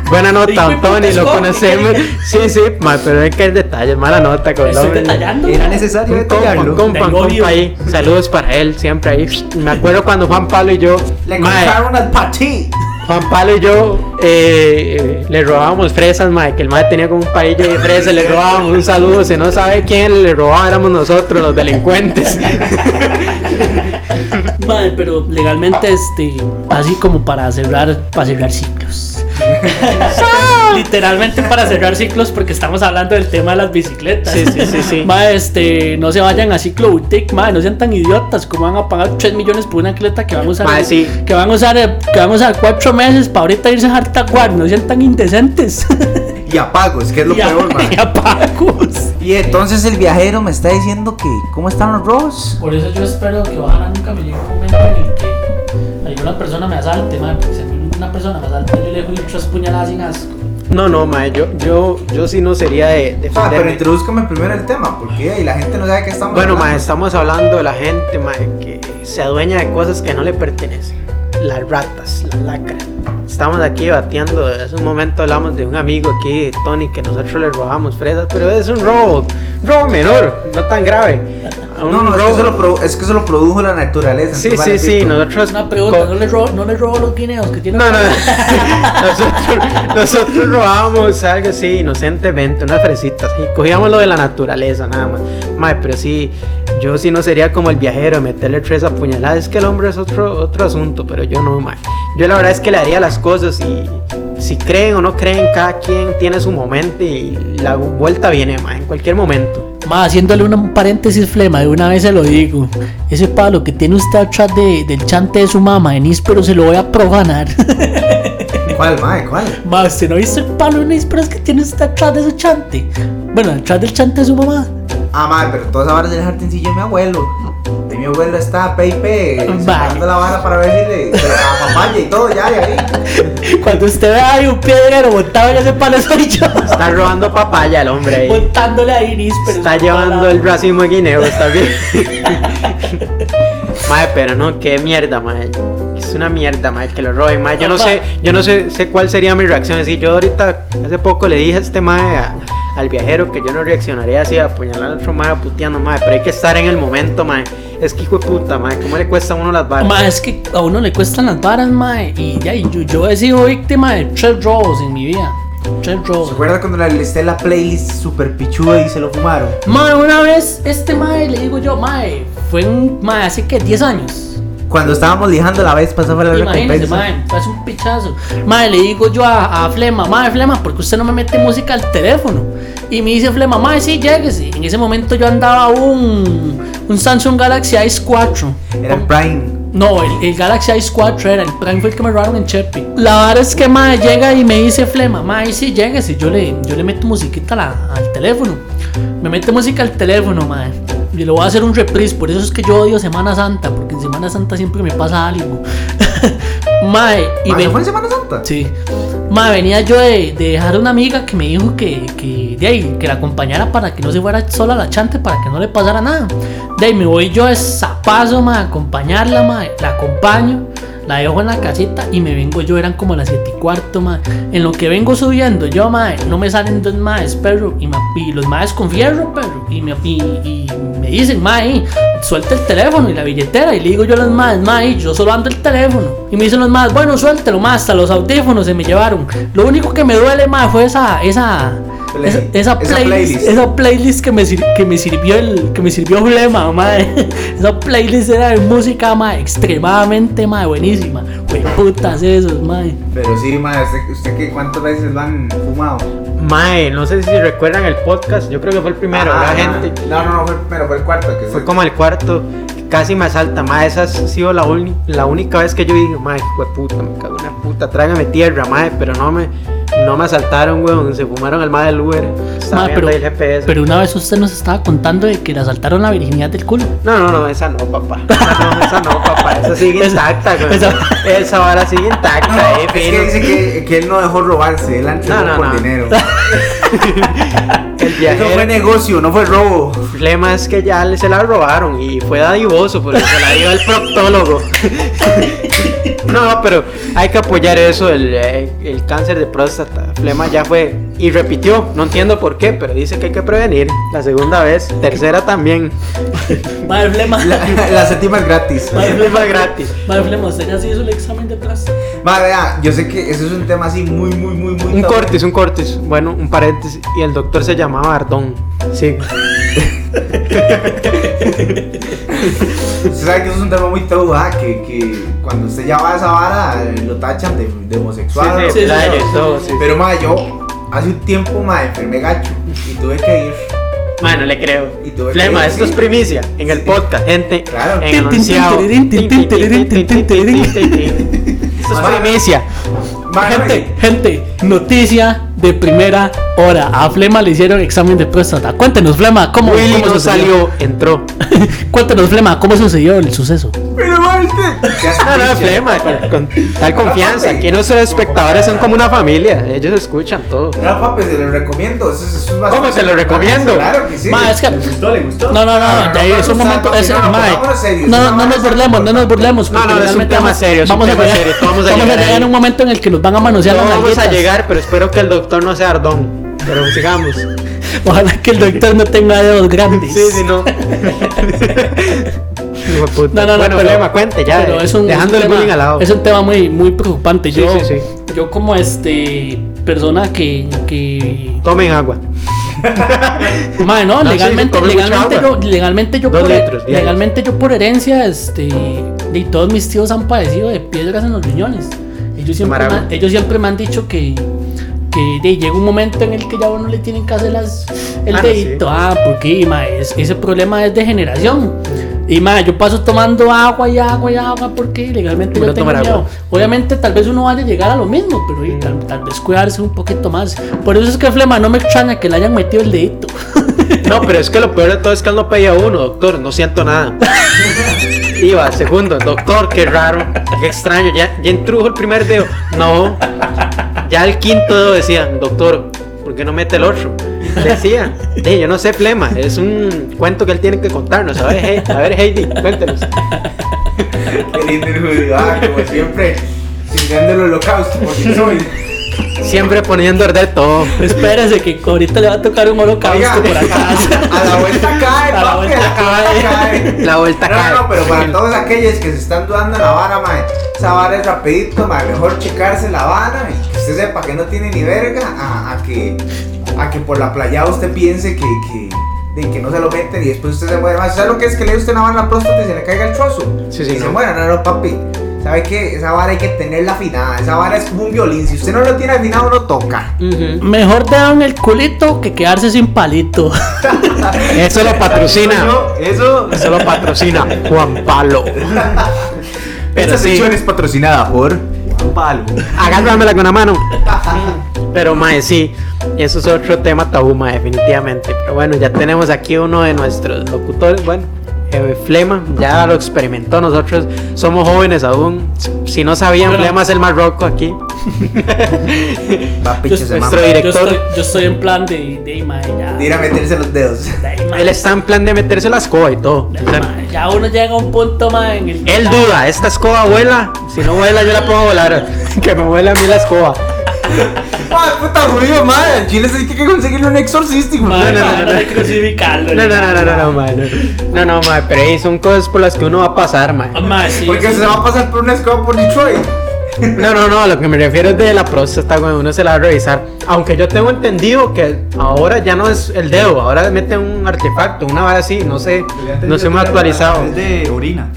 [SPEAKER 2] Buena nota, Tony,
[SPEAKER 3] es
[SPEAKER 2] lo conocemos. Sí, sí, mae, pero hay que hay detalles, mala nota con el
[SPEAKER 3] Estoy detallando.
[SPEAKER 4] Era necesario
[SPEAKER 2] compa,
[SPEAKER 4] detallarlo.
[SPEAKER 2] compa, compa ahí. Saludos para él, siempre ahí. Me acuerdo cuando Juan Pablo y yo.
[SPEAKER 1] Le compraron al pati.
[SPEAKER 2] Juan Pablo y yo eh, le robábamos fresas, mae, que el mae tenía como un paillo de fresas, le robábamos un saludo, si no sabe quién le robaba éramos nosotros, los delincuentes.
[SPEAKER 3] Madre, pero legalmente, este, así como para cerrar, para cerrar ciclos. Literalmente para cerrar ciclos porque estamos hablando del tema de las bicicletas.
[SPEAKER 2] Sí, sí, sí, sí.
[SPEAKER 3] Madre, este, no se vayan a ciclo boutique, madre, no sean tan idiotas como van a pagar 3 millones por una atleta que van a usar,
[SPEAKER 2] Madre, sí.
[SPEAKER 3] que van a usar, eh, que van a usar 4 meses para ahorita irse a Hartaguar, no sean tan indecentes.
[SPEAKER 1] Y apagos, que es lo
[SPEAKER 3] Y a-
[SPEAKER 1] peor, man.
[SPEAKER 3] y a pagos.
[SPEAKER 1] Y entonces el viajero me está diciendo que, ¿cómo están los robos?
[SPEAKER 3] Por eso yo espero que ojalá nunca me llegue un momento en el que alguna persona me asalte, madre, porque a mí una persona asalta, yo le dejo tres puñaladas sin asco.
[SPEAKER 2] No, no, mae, yo, yo, yo sí no sería de, de
[SPEAKER 1] sea, pero introduzcame primero el tema, porque ahí la gente no sabe qué estamos
[SPEAKER 2] Bueno,
[SPEAKER 1] hablando.
[SPEAKER 2] mae, estamos hablando de la gente, mae, que se adueña de cosas que no le pertenecen. Las ratas, las lacras. Estamos aquí debatiendo, hace un momento hablamos de un amigo aquí, Tony, que nosotros le robamos fresas, pero es un robo, robo menor, no tan grave. Un
[SPEAKER 1] No, no, es que,
[SPEAKER 2] robo-
[SPEAKER 1] eso lo produ- es que eso lo produjo la naturaleza.
[SPEAKER 2] Sí, sí,
[SPEAKER 1] vale
[SPEAKER 2] sí,
[SPEAKER 1] pito.
[SPEAKER 2] nosotros...
[SPEAKER 3] Una pregunta, ¿no le robo, no le robo los guineos que tiene?
[SPEAKER 2] No, no, nosotros, nosotros robábamos algo así inocentemente, unas fresitas, y cogíamos lo de la naturaleza nada más. Mae, pero sí, yo sí no sería como el viajero, meterle tres apuñaladas, es que el hombre es otro, otro asunto, pero yo no, mae. Yo la verdad es que le haría las cosas y si creen o no creen, cada quien tiene su momento y la vuelta viene, mae, en cualquier momento.
[SPEAKER 3] Ma, haciéndole un paréntesis flema, de una vez se lo digo. Ese palo que tiene usted atrás de, del chante de su mamá en Níspero se lo voy a profanar.
[SPEAKER 1] ¿Cuál, mae? ¿Cuál?
[SPEAKER 3] Ma, ¿usted no viste el palo en Nísperos que tiene usted atrás de su chante? Bueno, atrás del chante de su mamá.
[SPEAKER 1] Ah, mae, pero toda esa vara es del jardincillo de mi abuelo. Abuelo está Pepe sacando la vara para ver si le. y todo, ya, de ahí.
[SPEAKER 3] Cuando usted ve ahí un piedrero montado en ese palo soy yo.
[SPEAKER 2] Está robando papaya el hombre ahí.
[SPEAKER 3] Montándole ahí Nísperos.
[SPEAKER 2] Está llevando el racimo de guineo, está bien. Mae, pero no, qué mierda, mae. Es una mierda, mae, que lo roben, mae. Yo no sé, yo no sé, sé cuál sería mi reacción. Si yo ahorita, hace poco le dije a este a- al viajero, que yo no reaccionaría así a apuñalar a otro mae puteando, mae. Pero hay que estar en el momento, mae. Es que hijo de puta, mae. ¿Cómo le cuesta a uno las balas?
[SPEAKER 3] Ma, es que a uno le cuestan las varas, ma. Y ya, y yo, yo he sido víctima de tres robos en mi vida. Tres
[SPEAKER 1] ¿Se
[SPEAKER 3] robos.
[SPEAKER 1] acuerda cuando le listé la playlist super pichuda y se lo fumaron?
[SPEAKER 3] Ma, una vez, este mae, le digo yo, mae, fue un, mae, hace que 10 años.
[SPEAKER 1] Cuando estábamos lijando la vez pasada la
[SPEAKER 3] Imagínese,
[SPEAKER 1] recompensa.
[SPEAKER 3] mae, hace un pichazo. Mae, le digo yo a, a Flema, mae, Flema, ¿por qué usted no me mete música al teléfono? Y me dice Flema, mae, sí, lléguese. En ese momento yo andaba un, un Samsung Galaxy S4.
[SPEAKER 1] Era Prime.
[SPEAKER 3] No, el, el Galaxy S4 era, el Prime fue el que me robaron en Chepi. La verdad es que mae llega y me dice Flema, mae, sí, lléguese. Yo le, yo le meto musiquita la- al teléfono. Me mete música al teléfono, mae. Y le voy a hacer un reprise, por eso es que yo odio Semana Santa, porque en Semana Santa siempre me pasa algo. mae, y
[SPEAKER 1] ¿Ah,
[SPEAKER 3] ven-
[SPEAKER 1] ¿Se fue en Semana Santa?
[SPEAKER 3] Sí. Ma, venía yo de, de dejar una amiga que me dijo que, que, de ahí, que la acompañara para que no se fuera sola a la chante, para que no le pasara nada. De ahí me voy yo de zapazo, ma, a acompañarla, ma, la acompaño, la dejo en la casita y me vengo yo, eran como las 7 y cuarto, ma. En lo que vengo subiendo yo, ma, no me salen dos maes, perro, y, ma- y los maes con fierro, perro, y me, y, me dicen, ma, eh, suelta el teléfono y la billetera, y le digo yo a los maes, ma, eh, yo solo ando el teléfono, y me dicen los maes, bueno, suéltelo, ma, hasta los audífonos se me llevaron. Lo único que me duele, ma, fue esa, esa,
[SPEAKER 1] Play-
[SPEAKER 3] esa, esa
[SPEAKER 1] esa
[SPEAKER 3] playlist,
[SPEAKER 1] playlist.
[SPEAKER 3] esa playlist que me, sir- que me sirvió el, que me sirvió Flema, mae. Esa playlist era de música, mae, extremadamente, mae, buenísima. Güey, putas esos, mae.
[SPEAKER 1] Pero sí, mae, ¿usted, usted qué, cuántas veces lo han fumado?
[SPEAKER 2] Mae, no sé si recuerdan el podcast, yo creo que fue el primero,
[SPEAKER 1] Ah,
[SPEAKER 2] la gente.
[SPEAKER 1] No, no, no, fue el primero, fue el cuarto. Que
[SPEAKER 2] Fue como el cuarto, casi me asalta, mae, esa ha sido la, la única vez que yo dije, mae, puta, me cago en la puta, tráigame tierra, mae, pero no me, No me asaltaron, weón. Se fumaron al más del Uber. Estaba
[SPEAKER 3] Ma, pero,
[SPEAKER 2] ahí el GPS.
[SPEAKER 3] pero una vez usted nos estaba contando de que le asaltaron la virginidad del culo.
[SPEAKER 2] No, no, no, esa no, papá. Esa no, esa no, papá. Esa sigue intacta, güey.
[SPEAKER 3] esa-
[SPEAKER 2] Esa, vara sigue intacta,
[SPEAKER 1] No,
[SPEAKER 2] eh,
[SPEAKER 1] es que dice que, que él no dejó robarse, él entregó
[SPEAKER 2] No, no,
[SPEAKER 1] por
[SPEAKER 2] no.
[SPEAKER 1] dinero.
[SPEAKER 2] El
[SPEAKER 1] Eso fue
[SPEAKER 2] viajero.
[SPEAKER 1] negocio, no fue robo.
[SPEAKER 2] El problema es que ya se la robaron y fue dadivoso porque se la dio el proctólogo. No, pero hay que apoyar eso, el, eh, el cáncer de próstata. Flema ya fue y repitió, no entiendo por qué, pero dice que hay que prevenir. La segunda vez, tercera también.
[SPEAKER 3] Madre flema.
[SPEAKER 1] La, la séptima es gratis.
[SPEAKER 3] Madre
[SPEAKER 2] Flema gratis.
[SPEAKER 3] Madre flema, usted ya se hizo el examen de próstata.
[SPEAKER 1] Madre, vea, yo sé que eso es un tema así muy, muy, muy, muy.
[SPEAKER 2] Un cortis, un cortis. Bueno, un paréntesis. Y el doctor se llamaba Ardón. Sí.
[SPEAKER 1] Usted sabe que eso es un tema muy tabú, que, que, cuando usted ya va a esa vara lo tachan de, homosexual.
[SPEAKER 2] Sí,
[SPEAKER 3] sí, sí.
[SPEAKER 1] Pero más, yo hace un tiempo más enfermé gacho y tuve que ir.
[SPEAKER 2] Mano, le creo. Flema, esto es primicia en el podcast, gente.
[SPEAKER 1] Claro.
[SPEAKER 2] En. Esto es primicia.
[SPEAKER 3] Gente, noticia de primera hora. A Flema le hicieron examen de próstata. Cuéntenos, Flema, ¿cómo,
[SPEAKER 2] Willy
[SPEAKER 3] cómo
[SPEAKER 2] no
[SPEAKER 3] sucedió?
[SPEAKER 2] salió, entró.
[SPEAKER 3] Cuéntenos, Flema, ¿cómo sucedió el suceso?
[SPEAKER 1] Pero ma, usted. ¿qué hace,
[SPEAKER 2] No, no? Flema, con, con tal confianza. Aquí nuestros espectadores son como una familia. Ellos escuchan todo.
[SPEAKER 1] No, papi, se lo recomiendo. Eso, es-
[SPEAKER 2] ¿Cómo se lo recomiendo?
[SPEAKER 1] Claro que sí.
[SPEAKER 3] Ma, es que.
[SPEAKER 4] gustó? ¿Le gustó?
[SPEAKER 3] No, no, no,
[SPEAKER 1] No,
[SPEAKER 3] es un momento. es-
[SPEAKER 1] no,
[SPEAKER 3] no, no nos burlemos, no nos burlemos.
[SPEAKER 2] No, no, es un tema serio,
[SPEAKER 3] Vamos a llegar-
[SPEAKER 2] vamos a llegar
[SPEAKER 3] en un momento en el que nos van a manosear
[SPEAKER 2] No
[SPEAKER 3] las
[SPEAKER 2] vamos a llegar, pero espero que el doctor no sea Ardón. Pero sigamos.
[SPEAKER 3] Ojalá que el doctor no tenga dedos grandes.
[SPEAKER 2] Sí, sí, no. Hijo de puta.
[SPEAKER 3] No, no, no,
[SPEAKER 2] bueno,
[SPEAKER 3] pero,
[SPEAKER 2] cuente ya.
[SPEAKER 3] pero
[SPEAKER 2] eh,
[SPEAKER 3] es un,
[SPEAKER 2] dejando
[SPEAKER 3] un
[SPEAKER 2] el bullying
[SPEAKER 3] tema,
[SPEAKER 2] al lado.
[SPEAKER 3] Es un tema muy, muy preocupante.
[SPEAKER 2] Sí,
[SPEAKER 3] yo,
[SPEAKER 2] sí, sí.
[SPEAKER 3] yo como este persona que, que
[SPEAKER 2] Tomen agua.
[SPEAKER 3] Mae, no,
[SPEAKER 2] No, sí,
[SPEAKER 3] legalmente, legalmente yo, legalmente yo
[SPEAKER 2] Dos
[SPEAKER 3] por,
[SPEAKER 2] litros
[SPEAKER 3] legalmente yo por herencia, este, y todos mis tíos han padecido de piedras en los riñones. Ellos siempre, me, ellos siempre me han dicho que, que de, llega un momento en el que ya uno le tienen que hacer las, el
[SPEAKER 2] Ah,
[SPEAKER 3] dedito,
[SPEAKER 2] sí.
[SPEAKER 3] ah, porque es- ese problema es de generación. Y mae, yo paso tomando agua y agua y agua porque legalmente yo tengo
[SPEAKER 2] agua.
[SPEAKER 3] Obviamente tal vez uno vaya a llegar a lo mismo, pero tal, tal vez cuidarse un poquito más. Por eso es que Flema no me extraña que le hayan metido el dedito.
[SPEAKER 2] No, pero es que lo peor de todo es que él no pedía uno, doctor, no siento nada. Iba, segundo, doctor, qué raro, qué extraño, ya, ya intrujo el primer dedo. No, ya el quinto dedo decía, doctor, ¿por qué no mete el otro? Decía, "Eh, yo no sé, flema, es un cuento que él tiene que contarnos. A ver, He- a ver Heidi, cuéntenos.
[SPEAKER 1] Qué lindo el judío, ah, como siempre, sirviendo el holocausto, porque soy.
[SPEAKER 2] Siempre poniendo a arder todo.
[SPEAKER 3] Espérese que ahorita le va a tocar un holocausto
[SPEAKER 1] Oiga,
[SPEAKER 3] por acá.
[SPEAKER 1] a la vuelta cae,
[SPEAKER 3] A la
[SPEAKER 1] papi,
[SPEAKER 3] vuelta
[SPEAKER 1] vuelta cae.
[SPEAKER 2] La vuelta
[SPEAKER 1] no,
[SPEAKER 2] cae.
[SPEAKER 1] No, no, pero para todos aquellos que se están dudando en la vara, mae, esa vara es rapidito, mae, mejor checarse la vara y que usted sepa que no tiene ni verga a, a que, a que por la playa usted piense que, que, de que no se lo meten y después usted se muere más. ¿Sabe lo que es que le dé usted una vara en la próstata y se le caiga el trozo?
[SPEAKER 2] Sí, sí,
[SPEAKER 1] y se muera, no, no, papi. ¿Sabe qué? Esa vara hay que tenerla afinada. Esa vara es como un violín. Si usted no lo tiene afinado, no toca.
[SPEAKER 3] Mejor dedo en el culito que quedarse sin palito.
[SPEAKER 2] Eso lo patrocina.
[SPEAKER 1] Eso.
[SPEAKER 2] Eso lo patrocina Juan Palo. Pero
[SPEAKER 1] Esta
[SPEAKER 2] sí.
[SPEAKER 1] sección es patrocinada por Juan Palo.
[SPEAKER 2] Agárramela con la mano. Pero mae, sí, eso es otro tema tabú, definitivamente. Pero bueno, ya tenemos aquí uno de nuestros locutores, bueno, eh, Flema, ya lo experimentó, nosotros somos jóvenes aún. Si no sabían,
[SPEAKER 3] Bueno.
[SPEAKER 2] Flema es el más roco aquí.
[SPEAKER 1] Va,
[SPEAKER 3] Yo,
[SPEAKER 1] pinche se
[SPEAKER 2] nuestro
[SPEAKER 3] yo
[SPEAKER 2] director.
[SPEAKER 3] estoy, yo estoy en plan de, de ya.
[SPEAKER 1] De ir a meterse los dedos.
[SPEAKER 3] de
[SPEAKER 2] Él está en plan de meterse la escoba y todo.
[SPEAKER 3] ya uno llega a un punto más en el que
[SPEAKER 2] Él duda, ¿esta escoba vuela? Si no vuela, yo la puedo volar. Que me vuela a mí la escoba.
[SPEAKER 1] Ay, puta judío, madre. Chile se tiene que conseguirle un exorcístico.
[SPEAKER 3] Mae,
[SPEAKER 2] no, no, no,
[SPEAKER 3] hay que crucificarlo,
[SPEAKER 2] No, no, no, no, no, no, no, no, no, mae, pero ahí son cosas por las que uno va a pasar, mae.
[SPEAKER 3] Ah, mae, sí,
[SPEAKER 1] Porque se va a pasar por una escoba por Detroit.
[SPEAKER 2] No, no, no, lo que me refiero es de la próstata, cuando uno se la va a revisar. Aunque yo tengo entendido que ahora ya no es el dedo, ahora mete un artefacto, una vara así, no sé, no sé muy actualizado.
[SPEAKER 4] Es de orina.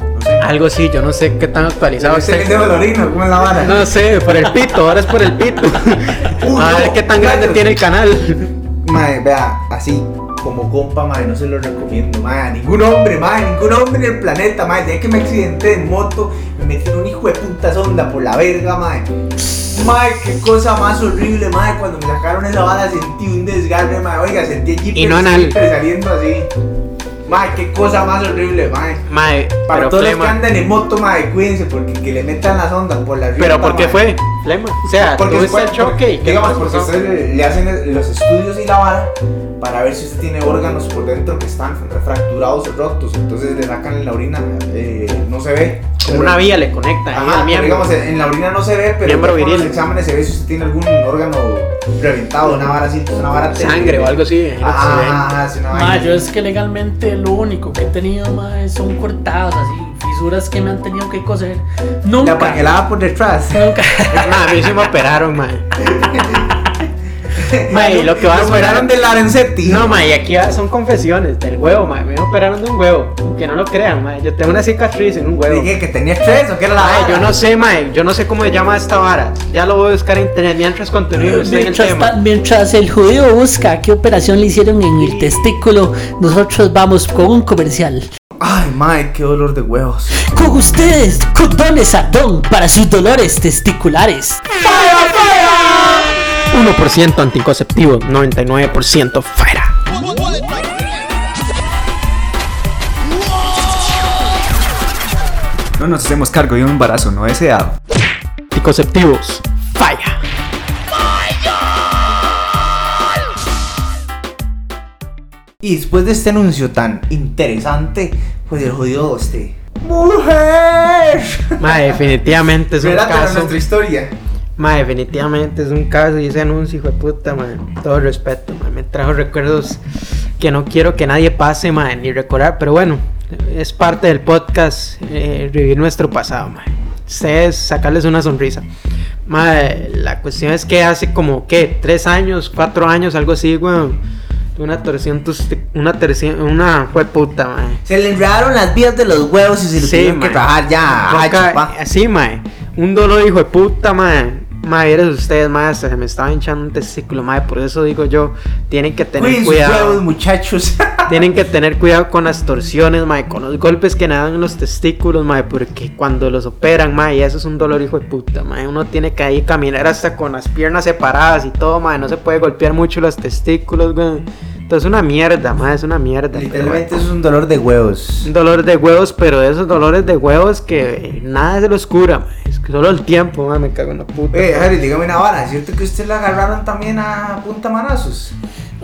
[SPEAKER 2] Algo así, yo no sé qué tan actualizado
[SPEAKER 1] mete el ¿cómo es la vara?
[SPEAKER 2] No sé, por el pito, ahora es por el pito. A ver
[SPEAKER 1] no,
[SPEAKER 2] qué tan grande tiene el canal.
[SPEAKER 1] Madre, vea, así como compa, madre, no se lo recomiendo, madre, a ningún hombre, madre, ningún hombre en el planeta, madre, ya que me accidenté en moto, me metieron un hijo de puta sonda por la verga, mae. Mae, qué cosa más horrible, mae. Cuando me sacaron esa bala sentí un desgarre, mae. Oiga, sentí el
[SPEAKER 2] Y no
[SPEAKER 1] saliendo así. Mae, qué cosa más horrible, mae.
[SPEAKER 2] Mae,
[SPEAKER 1] Para
[SPEAKER 2] pero
[SPEAKER 1] todos los que andan en moto, mae, cuídense porque que le metan las ondas por la rienda,
[SPEAKER 2] Pero ¿por qué
[SPEAKER 1] mae.
[SPEAKER 2] fue? Flema. O sea,
[SPEAKER 1] Porque
[SPEAKER 2] tuviste
[SPEAKER 1] después,
[SPEAKER 2] el choque qué
[SPEAKER 1] digamos, porque ustedes le, hacen los estudios y la vara para ver si usted tiene órganos por dentro que están fracturados o rotos. Entonces le sacan en la orina, eh, no se ve.
[SPEAKER 2] Como una vía le conecta
[SPEAKER 1] Ajá, digamos, en la orina no se ve, pero con los exámenes se ve si usted tiene algún órgano reventado, una vara así, una vara
[SPEAKER 2] Sangre o algo así.
[SPEAKER 1] ajá, sí, una
[SPEAKER 3] Ma, yo es que legalmente lo único que he tenido, ma, son cortadas así, fisuras que me han tenido que coser.
[SPEAKER 1] La
[SPEAKER 3] Nunca.
[SPEAKER 1] paquelada por detrás.
[SPEAKER 3] Nunca.
[SPEAKER 2] Ma, a mí sí me operaron, mae. Mae, y lo que va a
[SPEAKER 1] operaron de Larencetti.
[SPEAKER 2] No, mae, y aquí va- son confesiones del huevo, mae. Me operaron de un huevo. Que no lo crean, mae. Yo tengo una cicatriz en un huevo.
[SPEAKER 1] Dije que tenía estrés o que era la vara?
[SPEAKER 2] yo no sé, mae. Yo no sé cómo se llama esta vara. Ya lo voy a buscar en internet mientras continúo estoy en el
[SPEAKER 3] Mientras,
[SPEAKER 2] tema.
[SPEAKER 3] mientras el judío busca qué operación le hicieron en el testículo, nosotros vamos con un comercial.
[SPEAKER 1] Ay, mae, qué dolor de huevos.
[SPEAKER 3] Con ustedes, condones Ardón para sus dolores testiculares.
[SPEAKER 2] 1% anticonceptivo, 99% fuera.
[SPEAKER 4] No nos hacemos cargo de un embarazo no deseado.
[SPEAKER 2] Anticonceptivos, falla.
[SPEAKER 1] Y después de este anuncio tan interesante, pues el jodido este. ¡Mujer!
[SPEAKER 2] Definitivamente es un caso.
[SPEAKER 1] nuestra historia.
[SPEAKER 2] Ma, definitivamente es un caso y ese anuncio, hijo de puta, ma, todo el respeto, ma, me trajo recuerdos que no quiero que nadie pase, ma, ni recordar, pero bueno, es parte del podcast eh, revivir nuestro pasado, ma. Ustedes sacarles una sonrisa. Ma, la cuestión es que hace como, ¿qué? Tres años, cuatro años, algo así, weón. Una torsión, una terción, una fue puta, ma.
[SPEAKER 1] Se le enredaron las vías de los huevos y se lo
[SPEAKER 2] Sí,
[SPEAKER 1] tuvieron que trabajar ya.
[SPEAKER 2] Así, mae. Un dolor, hijo de puta, mae. Mae, eres ustedes, mae. Se me estaba hinchando un testículo, mae. Por eso digo yo, tienen que tener
[SPEAKER 1] sus huevos,
[SPEAKER 2] cuidado.
[SPEAKER 1] muchachos.
[SPEAKER 2] Tienen que tener cuidado con las torsiones, mae. Con los golpes que le dan en los testículos, mae. Porque cuando los operan, mae, eso es un dolor, hijo de puta, mae. Uno tiene que ahí caminar hasta con las piernas separadas y todo, mae. No se puede golpear mucho los testículos, güey. Entonces es una mierda, mae. Es una mierda.
[SPEAKER 1] Literalmente es un dolor de huevos.
[SPEAKER 2] Un dolor de huevos, pero de esos dolores de huevos que nada se los cura, ma. es que solo el tiempo, ma, me cago en la puta.
[SPEAKER 1] Oye, Harry, dígame una vara. ¿Es cierto que usted la agarraron también a punta manazos?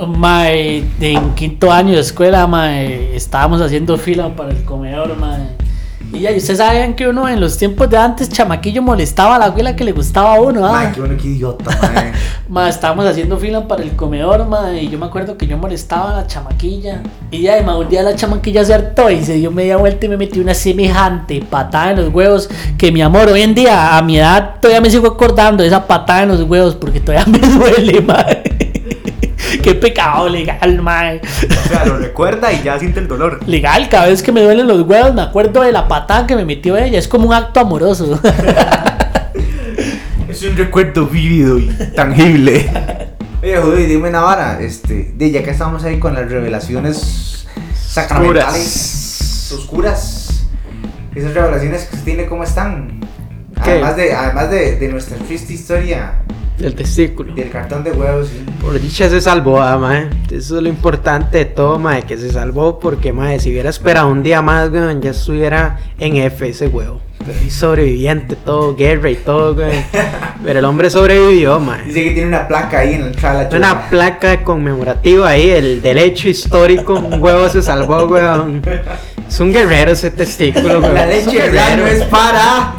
[SPEAKER 3] Mae, en quinto año de escuela, mae, estábamos haciendo fila para el comedor, mae. Y ya, y ustedes sabían que uno en los tiempos de antes, chamaquillo, molestaba a la abuela que le gustaba a uno,
[SPEAKER 1] Ay,
[SPEAKER 3] ¿ah?
[SPEAKER 1] qué bueno, qué idiota, mae.
[SPEAKER 3] Ma, estábamos haciendo fila para el comedor, ma, y yo me acuerdo que yo molestaba a la chamaquilla. Y ya, y ma, un día la chamaquilla se hartó y se dio media vuelta y me metió una semejante patada en los huevos. Que mi amor, hoy en día, a mi edad, todavía me sigo acordando de esa patada en los huevos porque todavía me duele, ma. Qué pecado legal, ma.
[SPEAKER 4] O sea, lo recuerda y ya siente el dolor.
[SPEAKER 3] Legal, cada vez que me duelen los huevos me acuerdo de la patada que me metió ella. Es como un acto amoroso.
[SPEAKER 1] Es un recuerdo vívido y tangible. Oye, joder, dime una vara. Este, de ya que estamos ahí con las revelaciones sacramentales oscuras. Esas revelaciones que se tiene, ¿cómo están?
[SPEAKER 2] ¿Qué?
[SPEAKER 1] Además de, además de, de nuestra triste historia
[SPEAKER 2] El testículo.
[SPEAKER 1] del cartón de huevos. ¿sí?
[SPEAKER 2] Por dicha se salvó, ah, ma. Eso es lo importante de todo, ma, que se salvó porque, ma, si hubiera esperado un día más, weón, ya estuviera en F ese huevo. Y sobreviviente, todo, guerra y todo, güey. Pero el hombre sobrevivió, ma.
[SPEAKER 1] Dice que tiene una placa ahí en la entrada de la
[SPEAKER 2] Una placa conmemorativa ahí, el del hecho histórico, un huevo se salvó, weón. Es un guerrero ese testículo, weón.
[SPEAKER 1] La leche del
[SPEAKER 2] guerrero.
[SPEAKER 1] año es para.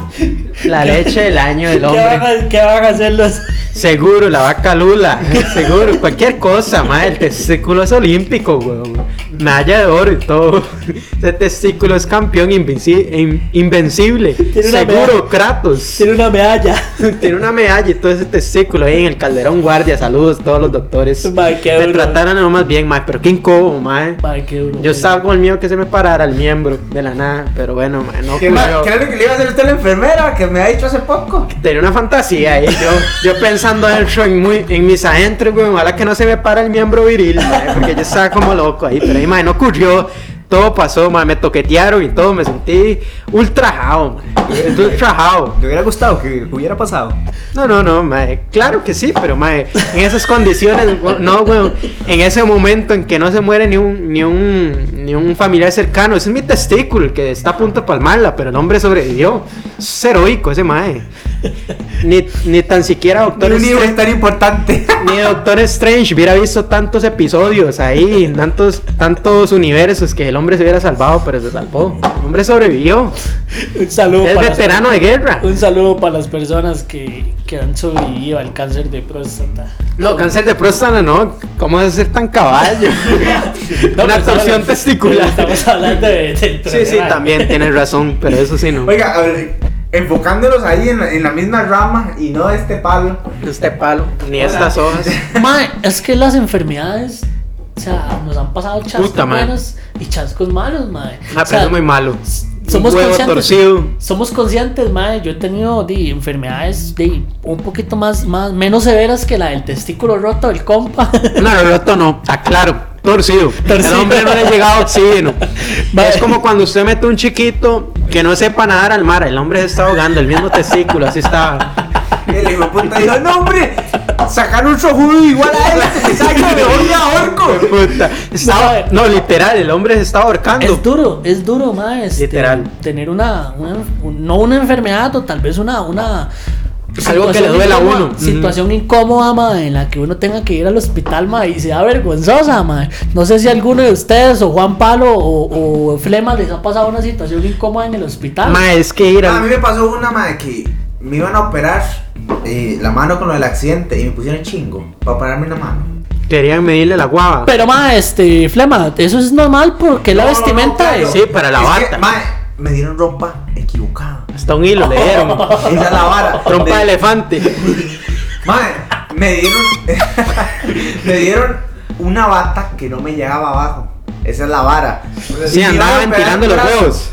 [SPEAKER 2] La leche del año del
[SPEAKER 3] ¿Qué van,
[SPEAKER 2] hombre.
[SPEAKER 3] a, qué van a hacer los.?
[SPEAKER 2] Seguro, la vaca lula. Seguro, cualquier cosa, ma. El testículo es olímpico, weón. Medalla de oro y todo. Ese testículo es campeón invenci- in- invencible. Seguro. Kratos.
[SPEAKER 3] Tiene una medalla.
[SPEAKER 2] Tiene una medalla y todo ese testículo ahí en el calderón guardia. Saludos a todos los doctores. Me
[SPEAKER 3] duro.
[SPEAKER 2] trataron no más bien, ma. Pero qué incómodo, ma.
[SPEAKER 3] Ay, qué duro.
[SPEAKER 2] Yo estaba con el miedo que se me parara el miembro de la nada. Pero bueno, ma. No
[SPEAKER 1] ¿Qué,
[SPEAKER 2] ocurrió.
[SPEAKER 1] ¿Qué era lo que le iba a hacer usted a la enfermera? Que me ha dicho hace poco.
[SPEAKER 2] Tenía una fantasía ahí, yo, yo pensando dentro en, muy, en mis adentros, güey, ojalá que no se me para el miembro viril, mae, porque yo estaba como loco ahí, pero ahí, mae, no ocurrió. todo pasó, mae, me toquetearon y todo, me sentí ultra jao, mae. Ultra jao.
[SPEAKER 4] ¿Te hubiera gustado que hubiera pasado?
[SPEAKER 2] No, no, no, mae. Claro que sí, pero mae, en esas condiciones, no, weón. En ese momento en que no se muere ni un, ni un, ni un familiar cercano, ese es mi testículo el que está a punto de palmarla, pero el hombre sobrevivió. Es heroico ese mae. Ni, ni tan siquiera Doctor
[SPEAKER 1] Un libro
[SPEAKER 2] Strange,
[SPEAKER 1] tan importante.
[SPEAKER 2] ni Doctor Strange hubiera visto tantos episodios ahí, tantos, tantos universos que el hombre se hubiera salvado, pero se salvó. El hombre sobrevivió.
[SPEAKER 3] Un saludo
[SPEAKER 2] Es
[SPEAKER 3] para las
[SPEAKER 2] veterano de guerra.
[SPEAKER 3] Un saludo para las personas que, que han sobrevivido al cáncer de próstata.
[SPEAKER 2] No, cáncer de próstata no. ¿Cómo vas a ser tan caballo?
[SPEAKER 3] No,
[SPEAKER 2] Una torsión testicular.
[SPEAKER 3] Estamos hablando de,
[SPEAKER 2] Sí, sí, también tienes razón, pero eso sí no.
[SPEAKER 1] Oiga, a ver, enfocándolos ahí en la, en la misma rama y no de este palo.
[SPEAKER 2] Este palo, ni estas hojas.
[SPEAKER 3] Mae, es que las enfermedades, o sea, nos han pasado chascos
[SPEAKER 2] Puta,
[SPEAKER 3] buenos y chascos malos, mae.
[SPEAKER 2] Ah,
[SPEAKER 3] O sea,
[SPEAKER 2] es muy malo.
[SPEAKER 3] somos conscientes.
[SPEAKER 2] torcido.
[SPEAKER 3] Somos conscientes, mae. Yo he tenido di, enfermedades di, un poquito más, más, menos severas que la del testículo roto del compa.
[SPEAKER 2] No, no, roto no. Aclaro. Torcido.
[SPEAKER 3] Torcido.
[SPEAKER 2] El hombre no le llega oxígeno.
[SPEAKER 3] Vale.
[SPEAKER 2] Es como cuando usted mete un chiquito que no sepa nadar al mar. El hombre se está ahogando, el mismo testículo, así está.
[SPEAKER 1] Y el hijo puta dijo, no hombre, sacar un sojudo igual a este, sácame, me voy a orco.
[SPEAKER 2] Puta. Estaba- no, literal, el hombre se está ahorcando.
[SPEAKER 3] Es duro, es duro, mae. este,
[SPEAKER 2] Literal.
[SPEAKER 3] Tener una, una- un- no una enfermedad o tal vez una, una
[SPEAKER 2] Algo que le duela a uno.
[SPEAKER 3] Situación incómoda, mae, en la que uno tenga que ir al hospital, mae, y sea vergonzosa, mae. No sé si alguno de ustedes o Juan Palo o, o Flema les ha pasado una situación incómoda en el hospital.
[SPEAKER 2] Ma, es que ir
[SPEAKER 1] A
[SPEAKER 2] a...
[SPEAKER 1] mí me pasó una madre que me iban a operar eh, la mano con lo del accidente y me pusieron chingo para operarme la mano.
[SPEAKER 2] Querían medirle la guava.
[SPEAKER 3] Pero, mae, este, Flema, eso es normal porque la
[SPEAKER 1] No, no, no,
[SPEAKER 3] vestimenta
[SPEAKER 1] claro.
[SPEAKER 3] es.
[SPEAKER 2] Sí, para la
[SPEAKER 1] Es que. Me dieron ropa equivocada.
[SPEAKER 2] Hasta un hilo le dieron.
[SPEAKER 1] Esa es la vara.
[SPEAKER 2] Trompa de
[SPEAKER 1] De-
[SPEAKER 2] elefante.
[SPEAKER 1] Mae, me dieron. me dieron una bata que no me llegaba abajo. Esa es la vara.
[SPEAKER 2] Sí,
[SPEAKER 1] me iban a
[SPEAKER 2] andaban
[SPEAKER 1] operar
[SPEAKER 2] tirando
[SPEAKER 1] un
[SPEAKER 2] los huevos.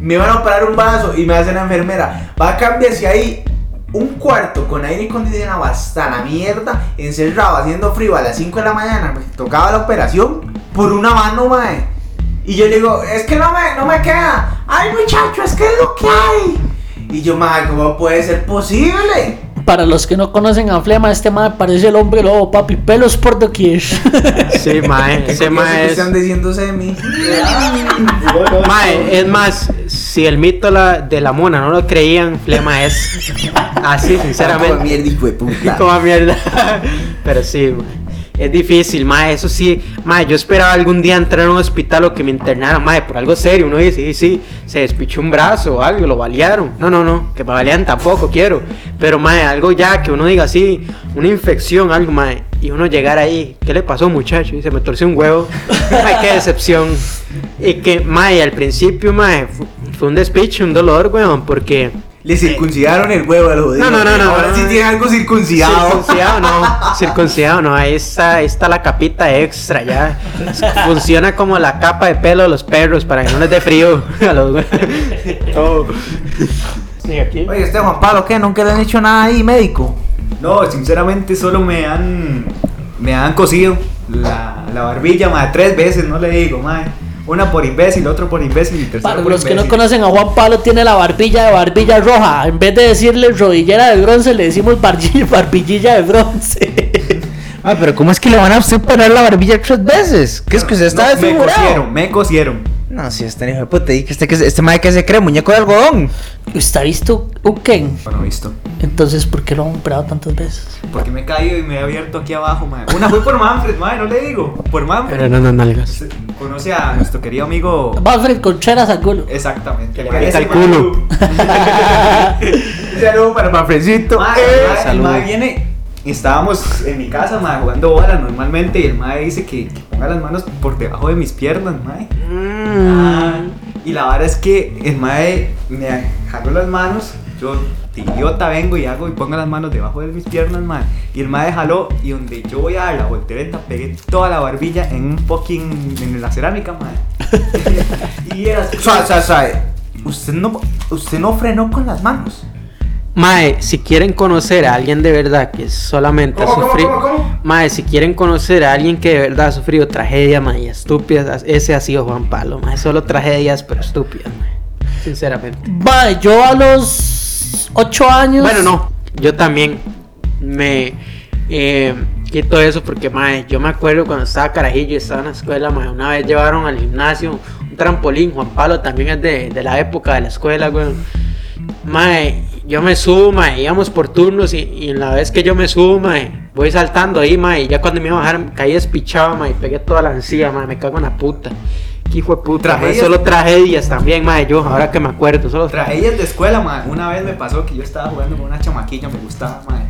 [SPEAKER 1] Me iban a operar un brazo y me hace la enfermera. Va a cambiar si hay un cuarto con aire acondicionado hasta la mierda, encerrado, haciendo frío a las 5 de la mañana. Me tocaba la operación por una mano, mae. Y yo le digo, es que no me, no me queda. Ay, muchacho, es que es lo que hay. Y yo, mae, ¿cómo puede ser posible?
[SPEAKER 3] Para los que no conocen a Flema, este mae parece el hombre lobo, papi, pelos por doquier.
[SPEAKER 2] Sí, mae.
[SPEAKER 1] Qué
[SPEAKER 2] Ese mae es...
[SPEAKER 1] están diciéndose de mí.
[SPEAKER 2] Mae, es más, si el mito la- de la mona no lo creían, Flema es así,
[SPEAKER 1] Como
[SPEAKER 2] sinceramente.
[SPEAKER 1] mierda, hijo de puta.
[SPEAKER 2] Como mierda. Pero sí, mae. Es difícil, mae, eso sí, mae, yo esperaba algún día entrar a un hospital o que me internaran, mae, por algo serio, uno dice, sí, sí, se despichó un brazo o algo, lo balearon, no, no, no, que me balean tampoco quiero, pero mae, algo ya que uno diga así, una infección, algo, mae, y uno llegar ahí, ¿qué le pasó muchacho? Y se me torció un huevo, mae, qué decepción, y que, mae, al principio, mae, fu- fue un despiche, un dolor, weón, porque...
[SPEAKER 1] Le circuncidaron el huevo al jodido.
[SPEAKER 2] No, no, no, no,
[SPEAKER 1] Ahora
[SPEAKER 2] no,
[SPEAKER 1] sí
[SPEAKER 2] no.
[SPEAKER 1] tiene algo circuncidado.
[SPEAKER 2] Circuncidado no, circuncidado no, ahí está, ahí está la capita extra ya. Funciona como la capa de pelo de los perros para que no les dé frío a los aquí.
[SPEAKER 1] Oye, este Juan Pablo, ¿qué? ¿Nunca le han hecho nada ahí, médico?
[SPEAKER 4] No, sinceramente solo me han me han cosido la, la barbilla, mae, tres veces, no le digo, mae. Una por imbécil, otro por imbécil y tercero
[SPEAKER 3] Para
[SPEAKER 4] por
[SPEAKER 3] los que no conocen a Juan Pablo, tiene la barbilla de barbilla roja. En vez de decirle rodillera de bronce, le decimos barbi- barbillilla de bronce.
[SPEAKER 5] Ah, pero ¿cómo es que le van a usted parar la barbilla tres veces? ¿Qué es que usted está
[SPEAKER 4] No, me
[SPEAKER 5] desfigurado?
[SPEAKER 4] cosieron, me cosieron.
[SPEAKER 5] No, si este hijo de puta, y que este, que este madre que se cree muñeco de algodón.
[SPEAKER 3] ¿Usted ha visto un Ken?
[SPEAKER 4] Bueno, visto.
[SPEAKER 3] Entonces, ¿por qué lo han operado tantas veces?
[SPEAKER 4] Porque me he caído y me he abierto aquí abajo, mae. Una fue por Manfred, mae, no le digo. Por Manfred.
[SPEAKER 2] Pero no, no, nalgas.
[SPEAKER 4] Conoce a nuestro querido amigo.
[SPEAKER 3] Manfred Contreras Angulo.
[SPEAKER 4] Exactamente.
[SPEAKER 2] Que le el culo.
[SPEAKER 4] Manu.
[SPEAKER 1] Un saludo para Manfredcito. Eh,
[SPEAKER 4] el mae viene y estábamos en mi casa, mae, jugando bola normalmente y el mae dice que, que ponga las manos por debajo de mis piernas, mae. Ah, y la verdad es que el mae me jaló las manos, yo de idiota vengo y hago y pongo las manos debajo de mis piernas, mae. Y el mae jaló y donde yo voy a dar la voltereta pegué toda la barbilla en un fucking en la cerámica, mae. y era
[SPEAKER 1] Suave, suave, suave. Usted no, usted no frenó con las manos.
[SPEAKER 2] Mae, si quieren conocer a alguien de verdad que solamente
[SPEAKER 1] ¿Cómo,
[SPEAKER 2] ha sufrido.
[SPEAKER 1] cómo, cómo?
[SPEAKER 2] Mae, si quieren conocer a alguien que de verdad ha sufrido tragedias, mae, y estúpidas, ese ha sido Juan Pablo, mae. Solo tragedias, pero estúpidas, mae. Sinceramente.
[SPEAKER 3] Mae, yo a los 8 años.
[SPEAKER 2] Bueno, no, yo también me eh, quito eso porque, mae, yo me acuerdo cuando estaba carajillo y estaba en la escuela, mae, una vez llevaron al gimnasio un trampolín, Juan Pablo también es de, de la época de la escuela, güey. Mae, yo me subo, mae, íbamos por turnos y, y en la vez que yo me subo, mae, voy saltando ahí, mae, y ya cuando me iba a bajar caí despichado, mae, y pegué toda la encía, mae, me cago en la puta. Qué hijo de puta, mae, solo tragedias también, mae, yo, ahora que me acuerdo, solo
[SPEAKER 4] Tragedias de escuela, mae. Una vez me pasó que yo estaba jugando con una chamaquilla, me gustaba, mae.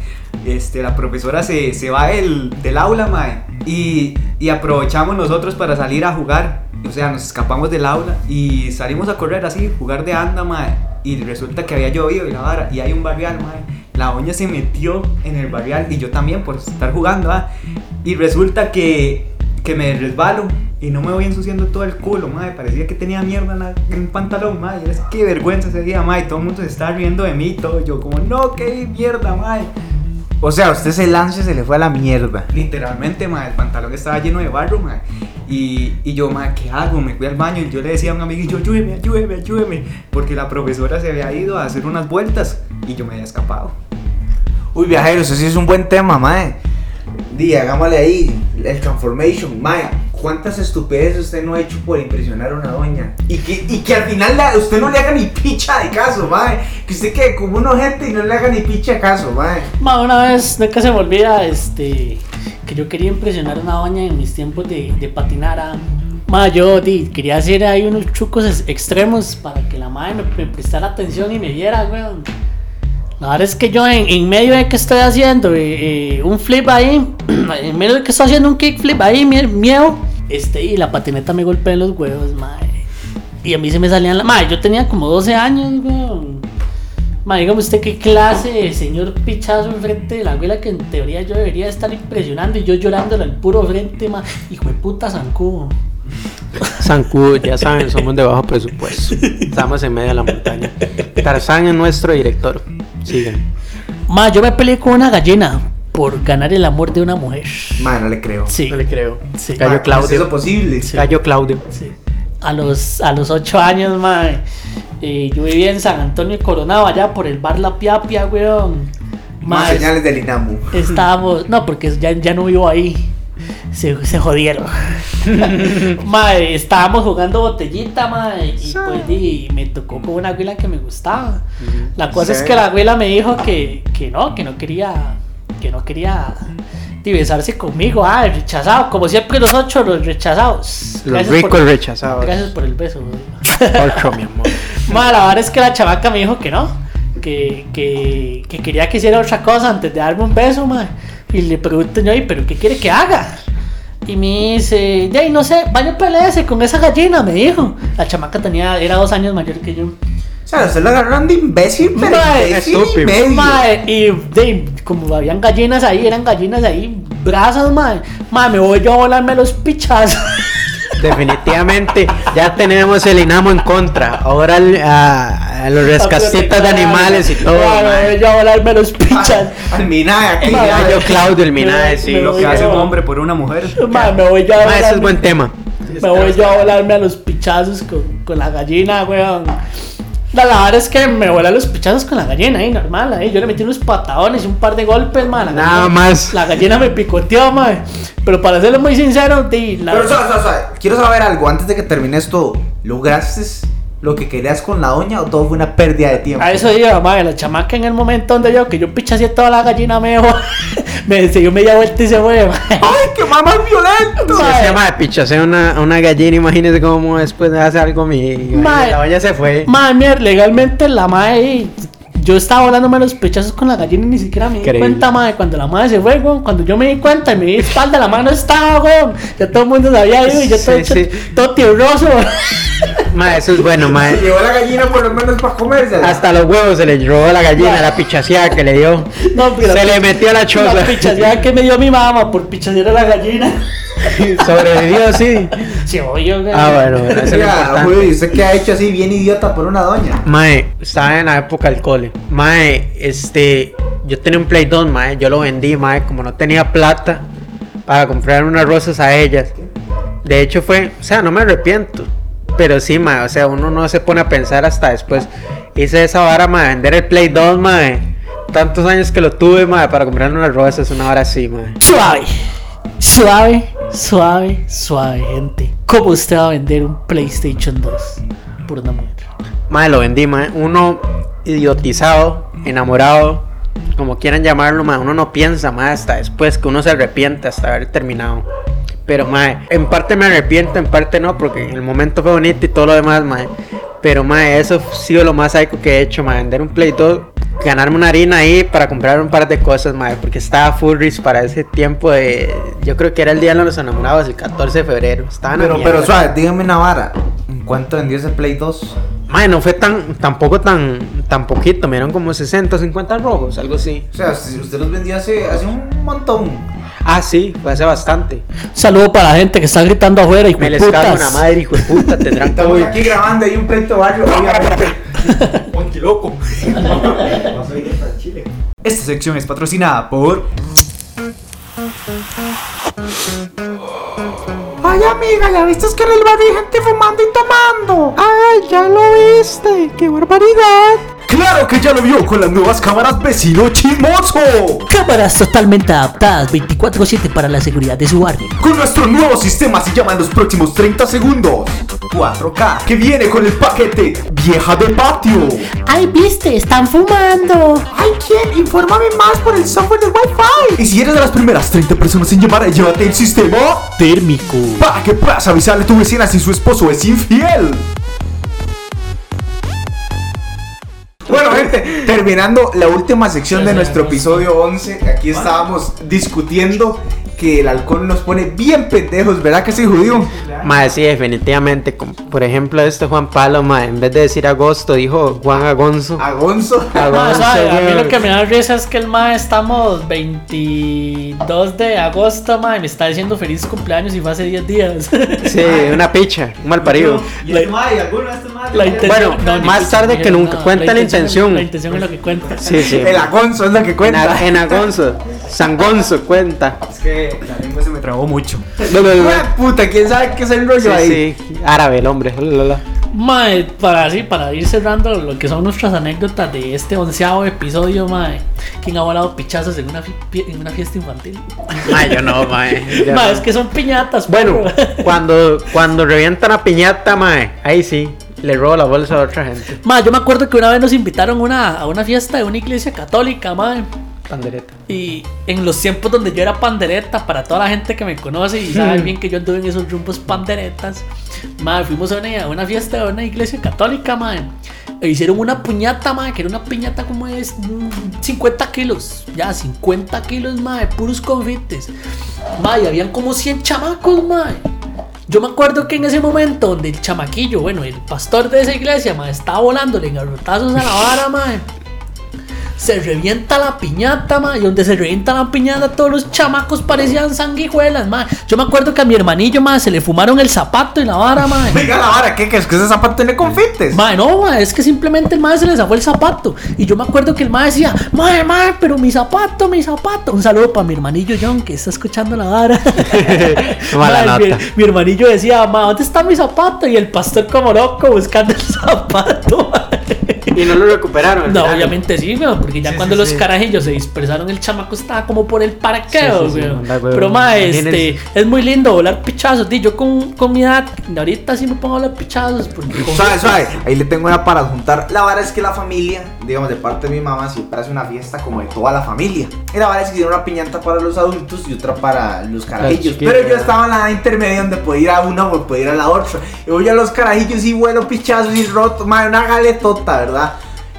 [SPEAKER 4] Este, la profesora se, se va del, del aula, mae. Y, y aprovechamos nosotros para salir a jugar. O sea, nos escapamos del aula y salimos a correr así, jugar de anda, mae. Y resulta que había llovido y la vara, y hay un barrial, mae. La doña se metió en el barrial y yo también por estar jugando, ¿ah? Y resulta que, que me resbalo y no me voy ensuciando todo el culo, madre. Parecía que tenía mierda en, la- en el pantalón, madre. Es que vergüenza ese día, madre. Todo el mundo se estaba riendo de mí y todo. Yo, como, no, qué mierda, madre.
[SPEAKER 5] O sea, usted se lanza y se le fue a la mierda.
[SPEAKER 4] Literalmente, madre. El pantalón estaba lleno de barro, madre. Y, y yo, madre, ¿qué hago? Me fui al baño y yo le decía a un amigo, y yo, ayúdeme, ayúdeme, ayúdeme. Porque la profesora se había ido a hacer unas vueltas y yo me había escapado.
[SPEAKER 5] Uy, viajeros, eso sí es un buen tema, mae.
[SPEAKER 1] Di, hagámosle ahí el transformation, mae. ¿Cuántas estupideces usted no ha hecho por impresionar a una doña? Y que, y que al final usted no le haga ni picha de caso, mae. Que usted quede como un ojete y no le haga ni picha de caso, mae.
[SPEAKER 3] Ma, una vez, nunca se me olvida, este, que yo quería impresionar a una doña en mis tiempos de, de patinar. ah. Ma, yo di, quería hacer ahí unos trucos ex- extremos para que la madre me, me prestara atención y me viera, weón. Verdad es que yo en, medio de que estoy haciendo eh, eh, un flip ahí, en medio de que estoy haciendo un kickflip ahí, mie- miedo, este, y la patineta me golpea en los huevos, madre. Y a mí se me salían la... Madre, yo tenía como 12 años, weón. Ma, dígame usted qué clase de señor pichazo enfrente de la abuela que en teoría yo debería estar impresionando y yo llorándole al puro frente, ma. Hijo de puta zancudo.
[SPEAKER 2] Zancudo, ya saben, somos de bajo presupuesto. Estamos en medio de la montaña. Tarzán es nuestro director. Sigan.
[SPEAKER 3] Ma, yo me peleé con una gallina por ganar el amor de una mujer.
[SPEAKER 1] Mae, no le creo.
[SPEAKER 3] Sí.
[SPEAKER 2] No le creo.
[SPEAKER 3] Sí.
[SPEAKER 2] Gallo
[SPEAKER 1] Mae, ¿cómo es eso
[SPEAKER 2] Claudio.
[SPEAKER 1] posible?
[SPEAKER 2] Gallo Claudio.
[SPEAKER 3] Sí. A los, a los 8 años, ma. eh, yo vivía en San Antonio de Coronado, allá por el bar La Piapia, weón. Ma,
[SPEAKER 1] Más señales del INAMU.
[SPEAKER 3] Estábamos, no, porque ya, ya no vivo ahí. Se, se jodieron. mae, estábamos jugando botellita, mae, y pues di, me tocó con una abuela que me gustaba. La cosa es
[SPEAKER 1] Sí.
[SPEAKER 3] que la abuela me dijo que, que no, que no quería, que no quería besarse conmigo. Ah, rechazado, como siempre los ocho, los rechazados.
[SPEAKER 2] Los
[SPEAKER 3] Gracias
[SPEAKER 2] ricos
[SPEAKER 3] por-
[SPEAKER 2] rechazados.
[SPEAKER 3] Gracias por el beso.
[SPEAKER 2] Ocho, mi amor.
[SPEAKER 3] Ma, la verdad es que la chavaca me dijo que no, que, que, que quería que hiciera otra cosa antes de darme un beso, ma. Y le pregunto yo, "Ay, ¿pero qué quiere que haga? Y me dice, "Dey, no sé, vaya pelearse con esa gallina, me dijo. La chamaca tenía, era dos años mayor que yo.
[SPEAKER 1] O sea, usted lo agarraron de imbécil, pero
[SPEAKER 3] Mae,
[SPEAKER 1] imbécil y medio.
[SPEAKER 3] Y dey, como habían gallinas ahí, eran gallinas ahí, brazos, ma. Ma, me voy yo a volarme los pichazos.
[SPEAKER 2] Definitivamente ya tenemos el Inamo en contra. Ahora el- a, a los rescatistas de animales y todo.
[SPEAKER 3] Voy yo a volarme los pichazos.
[SPEAKER 1] Al Minae aquí. Ya.
[SPEAKER 2] Gallo Claudio, el Minae,
[SPEAKER 3] Me-
[SPEAKER 2] sí.
[SPEAKER 4] Lo que
[SPEAKER 3] voy
[SPEAKER 4] hace
[SPEAKER 3] yo-
[SPEAKER 4] un hombre por una mujer.
[SPEAKER 3] Ma, me voy yo a
[SPEAKER 2] ese es buen tema.
[SPEAKER 3] Me voy yo a volarme a los pichazos con, con la gallina, weón. La, la verdad es que me a los pichazos con la gallina, ahí, normal, ahí. Yo le metí unos patadones y un par de golpes, man.
[SPEAKER 2] Nada
[SPEAKER 3] gallina-
[SPEAKER 2] más.
[SPEAKER 3] La gallina me picoteó, man. Pero para serlo muy sincero, di, la,
[SPEAKER 1] Pero, o sea, o sea, o sea, quiero saber algo antes de que termine esto. ¿Lograste lo que querías con la doña o todo fue una pérdida de tiempo?
[SPEAKER 3] a eso iba, man. La chamaca en el momento donde yo, que yo pichaseé toda la gallina, me me dio media vuelta y se fue.
[SPEAKER 1] ¡Ay, qué mamá violento!
[SPEAKER 2] Si
[SPEAKER 3] Mae.
[SPEAKER 2] se llama pichase una, una gallina, imagínese cómo después hace algo mi.
[SPEAKER 3] Mae.
[SPEAKER 2] La olla se fue.
[SPEAKER 3] Madre mía, legalmente la madre. Yo estaba volándome los pechazos con la gallina y ni siquiera me di
[SPEAKER 2] Increíble.
[SPEAKER 3] cuenta, madre. Cuando la madre se fue, weón, Cuando yo me di cuenta y me di espalda, la madre no estaba, weón. Ya todo el mundo se había ido y yo todo,
[SPEAKER 2] Sí,
[SPEAKER 3] hecho-
[SPEAKER 2] sí.
[SPEAKER 3] todo tierroso.
[SPEAKER 2] Ma, eso es bueno, ma.
[SPEAKER 1] Se llevó la gallina por lo menos para comérsela.
[SPEAKER 2] Hasta los huevos se le robó la gallina, la pichaseada que le dio.
[SPEAKER 3] No, pero
[SPEAKER 2] Se le metió a la choza.
[SPEAKER 3] La pichaseada que me dio mi mamá por pichasear a la gallina.
[SPEAKER 2] Sobrevivió, sí.
[SPEAKER 3] Sí, obvio, güey.
[SPEAKER 2] Ah, bueno, bueno, eso es lo
[SPEAKER 1] Oiga,
[SPEAKER 2] importante.
[SPEAKER 1] Julio, ¿y usted qué ha hecho así bien idiota por una doña?
[SPEAKER 2] Mae, estaba en la época del cole. Mae, este, yo tenía un Play 2, mae, yo lo vendí, mae, como no tenía plata para comprar unas rosas a ellas. De hecho fue, o sea, no me arrepiento. Pero sí, mae, o sea, uno no se pone a pensar hasta después. Hice esa vara, mae, vender el Play 2, mae. Tantos años que lo tuve, mae, para comprar unas rosas, una hora así, mae.
[SPEAKER 3] Suave. Suave, suave, suave, gente. ¿Cómo usted va a vender un PlayStation 2 por una mujer?
[SPEAKER 2] Mae, lo vendí, mae. Uno idiotizado, enamorado, como quieran llamarlo, mae. Uno no piensa, mae, hasta después que uno se arrepiente hasta haber terminado. Pero, mae, en parte me arrepiento, en parte no, porque en el momento fue bonito y todo lo demás, mae. Pero, mae, eso ha sido lo más psycho que he hecho, mae. Vender un Play 2, ganarme una harina ahí para comprar un par de cosas, mae. Porque estaba full risk para ese tiempo de... Yo creo que era el Día de los Enamorados, el 14 de febrero. Estaba en la
[SPEAKER 1] Pero, pero suave, dígame una vara. ¿En cuánto vendió ese Play 2?
[SPEAKER 2] Mae, no fue tan, tampoco tan, tan poquito, me dieron como 60 o 50 rojos, algo así.
[SPEAKER 1] O sea, si usted los vendió hace, hace un montón.
[SPEAKER 2] Ah, sí, fue hace bastante.
[SPEAKER 3] Saludo para la gente que está gritando afuera y
[SPEAKER 2] Me les cago una madre, hijo de puta, tendrán
[SPEAKER 1] Estamos
[SPEAKER 2] COVID.
[SPEAKER 1] aquí grabando ahí un pleito barrio, obviamente. Ponte loco.
[SPEAKER 4] Esta sección es patrocinada por.
[SPEAKER 5] Ay, amiga, ¿ya viste que en el barrio hay gente fumando y tomando? Ay, ya lo viste. ¡Qué barbaridad!
[SPEAKER 4] ¡Claro que ya lo vio con las nuevas cámaras vecino chimoso!
[SPEAKER 3] Cámaras totalmente adaptadas 24/7 para la seguridad de su barrio.
[SPEAKER 4] Con nuestro nuevo sistema se llama en los próximos 30 segundos 4K que viene con el paquete vieja de patio.
[SPEAKER 3] ¡Ay, viste! ¡Están fumando!
[SPEAKER 5] Ay, ¿quién? Infórmame más por el software del Wi-Fi.
[SPEAKER 4] Y si eres de las primeras 30 personas en llamar, llévate el sistema
[SPEAKER 3] Térmico.
[SPEAKER 4] para que puedas avisarle a tu vecina si su esposo es infiel.
[SPEAKER 1] Bueno, gente, terminando la última sección de nuestro episodio 11, aquí estábamos discutiendo que el alcohol nos pone bien pendejos, ¿verdad que sí, judío?
[SPEAKER 2] Mae, sí, definitivamente. como por ejemplo, este Juan Palo, mae, en vez de decir agosto, dijo Juan Agonzo.
[SPEAKER 1] Agonzo.
[SPEAKER 3] Ah,
[SPEAKER 2] Agonzo,
[SPEAKER 3] sabe, a mí lo que me da risa es que el mae estamos 22 de agosto, mae, me está diciendo feliz cumpleaños y fue hace 10 días.
[SPEAKER 2] Sí, una picha, un mal parido.
[SPEAKER 3] La-
[SPEAKER 1] alguno de estos más?
[SPEAKER 3] La intención,
[SPEAKER 2] Bueno, más tarde que nunca.
[SPEAKER 3] nada.
[SPEAKER 2] Cuenta la intención.
[SPEAKER 3] La intención es lo que cuenta.
[SPEAKER 2] Sí, sí.
[SPEAKER 1] El agonzo es lo que
[SPEAKER 2] En,
[SPEAKER 1] cuenta.
[SPEAKER 2] a- en Agonzo, Sangonzo, cuenta.
[SPEAKER 4] Es que la lengua se me trabó mucho.
[SPEAKER 2] No, no, no.
[SPEAKER 1] Puta, ¿quién sabe qué es el rollo
[SPEAKER 2] Sí,
[SPEAKER 1] ahí?
[SPEAKER 2] sí, árabe el hombre.
[SPEAKER 3] Mae, para así, para ir cerrando lo que son nuestras anécdotas de este onceavo episodio, mae. ¿Quién ha volado pichazos en una, fi- en una fiesta infantil?
[SPEAKER 2] Mae, yo no, mae. yo
[SPEAKER 3] Mae,
[SPEAKER 2] no.
[SPEAKER 3] es que son piñatas,
[SPEAKER 2] Bueno, cuando, cuando revientan la piñata, mae, ahí sí, le robo la bolsa a otra gente.
[SPEAKER 3] Mae, yo me acuerdo que una vez nos invitaron a una, a una fiesta de una iglesia católica, mae.
[SPEAKER 2] Pandereta.
[SPEAKER 3] Y en los tiempos donde yo era pandereta, para toda la gente que me conoce y sabe bien que yo anduve en esos rumbos panderetas, madre, fuimos a una, a una fiesta de una iglesia católica, madre. E hicieron una puñata, madre, que era una piñata como es mm, 50 kilos, ya, 50 kilos, madre, puros confites. Madre, habían como 100 chamacos, madre. Yo me acuerdo que en ese momento donde el chamaquillo, bueno, el pastor de esa iglesia, madre, estaba volándole en garrotazos a la vara, madre. Se revienta la piñata, ma. Y donde se revienta la piñata, todos los chamacos parecían sanguijuelas, ma. Yo me acuerdo que a mi hermanillo, ma, se le fumaron el zapato y la vara, ma.
[SPEAKER 1] Venga la vara, ¿qué? ¿Que es que ese zapato tiene confites?
[SPEAKER 3] Ma, no, ma, es que simplemente el madre se le zafó el zapato. Y yo me acuerdo que el madre decía, madre, madre, pero mi zapato, mi zapato. Un saludo para mi hermanillo John, que está escuchando la vara.
[SPEAKER 2] Mala
[SPEAKER 3] Ma, mi,
[SPEAKER 2] nota.
[SPEAKER 3] mi hermanillo decía, ma, ¿dónde está mi zapato? Y el pastor como loco buscando el zapato, ma.
[SPEAKER 2] Y no lo recuperaron.
[SPEAKER 3] No,
[SPEAKER 2] final.
[SPEAKER 3] obviamente sí, weón, porque ya
[SPEAKER 2] Sí,
[SPEAKER 3] cuando
[SPEAKER 2] sí,
[SPEAKER 3] los
[SPEAKER 2] sí.
[SPEAKER 3] carajillos se dispersaron, el chamaco estaba como por el parqueo,
[SPEAKER 2] Sí, sí, sí,
[SPEAKER 3] weón.
[SPEAKER 2] weón.
[SPEAKER 3] Pero, ma, este, es muy lindo volar pichazos. Di, yo con, con mi edad, ahorita sí me pongo a volar pichazos. Porque
[SPEAKER 1] Suave, suave. Ahí le tengo una para juntar. La vara es que la familia, digamos, de parte de mi mamá, siempre hace una fiesta como de toda la familia. Y la vara es que hicieron una piñata para los adultos y otra para los carajillos. Pero yo estaba en la intermedia donde podía ir a una o podía ir a la otra. Y voy a los carajillos y vuelo pichazos y roto, madre, una galetota, ¿verdad?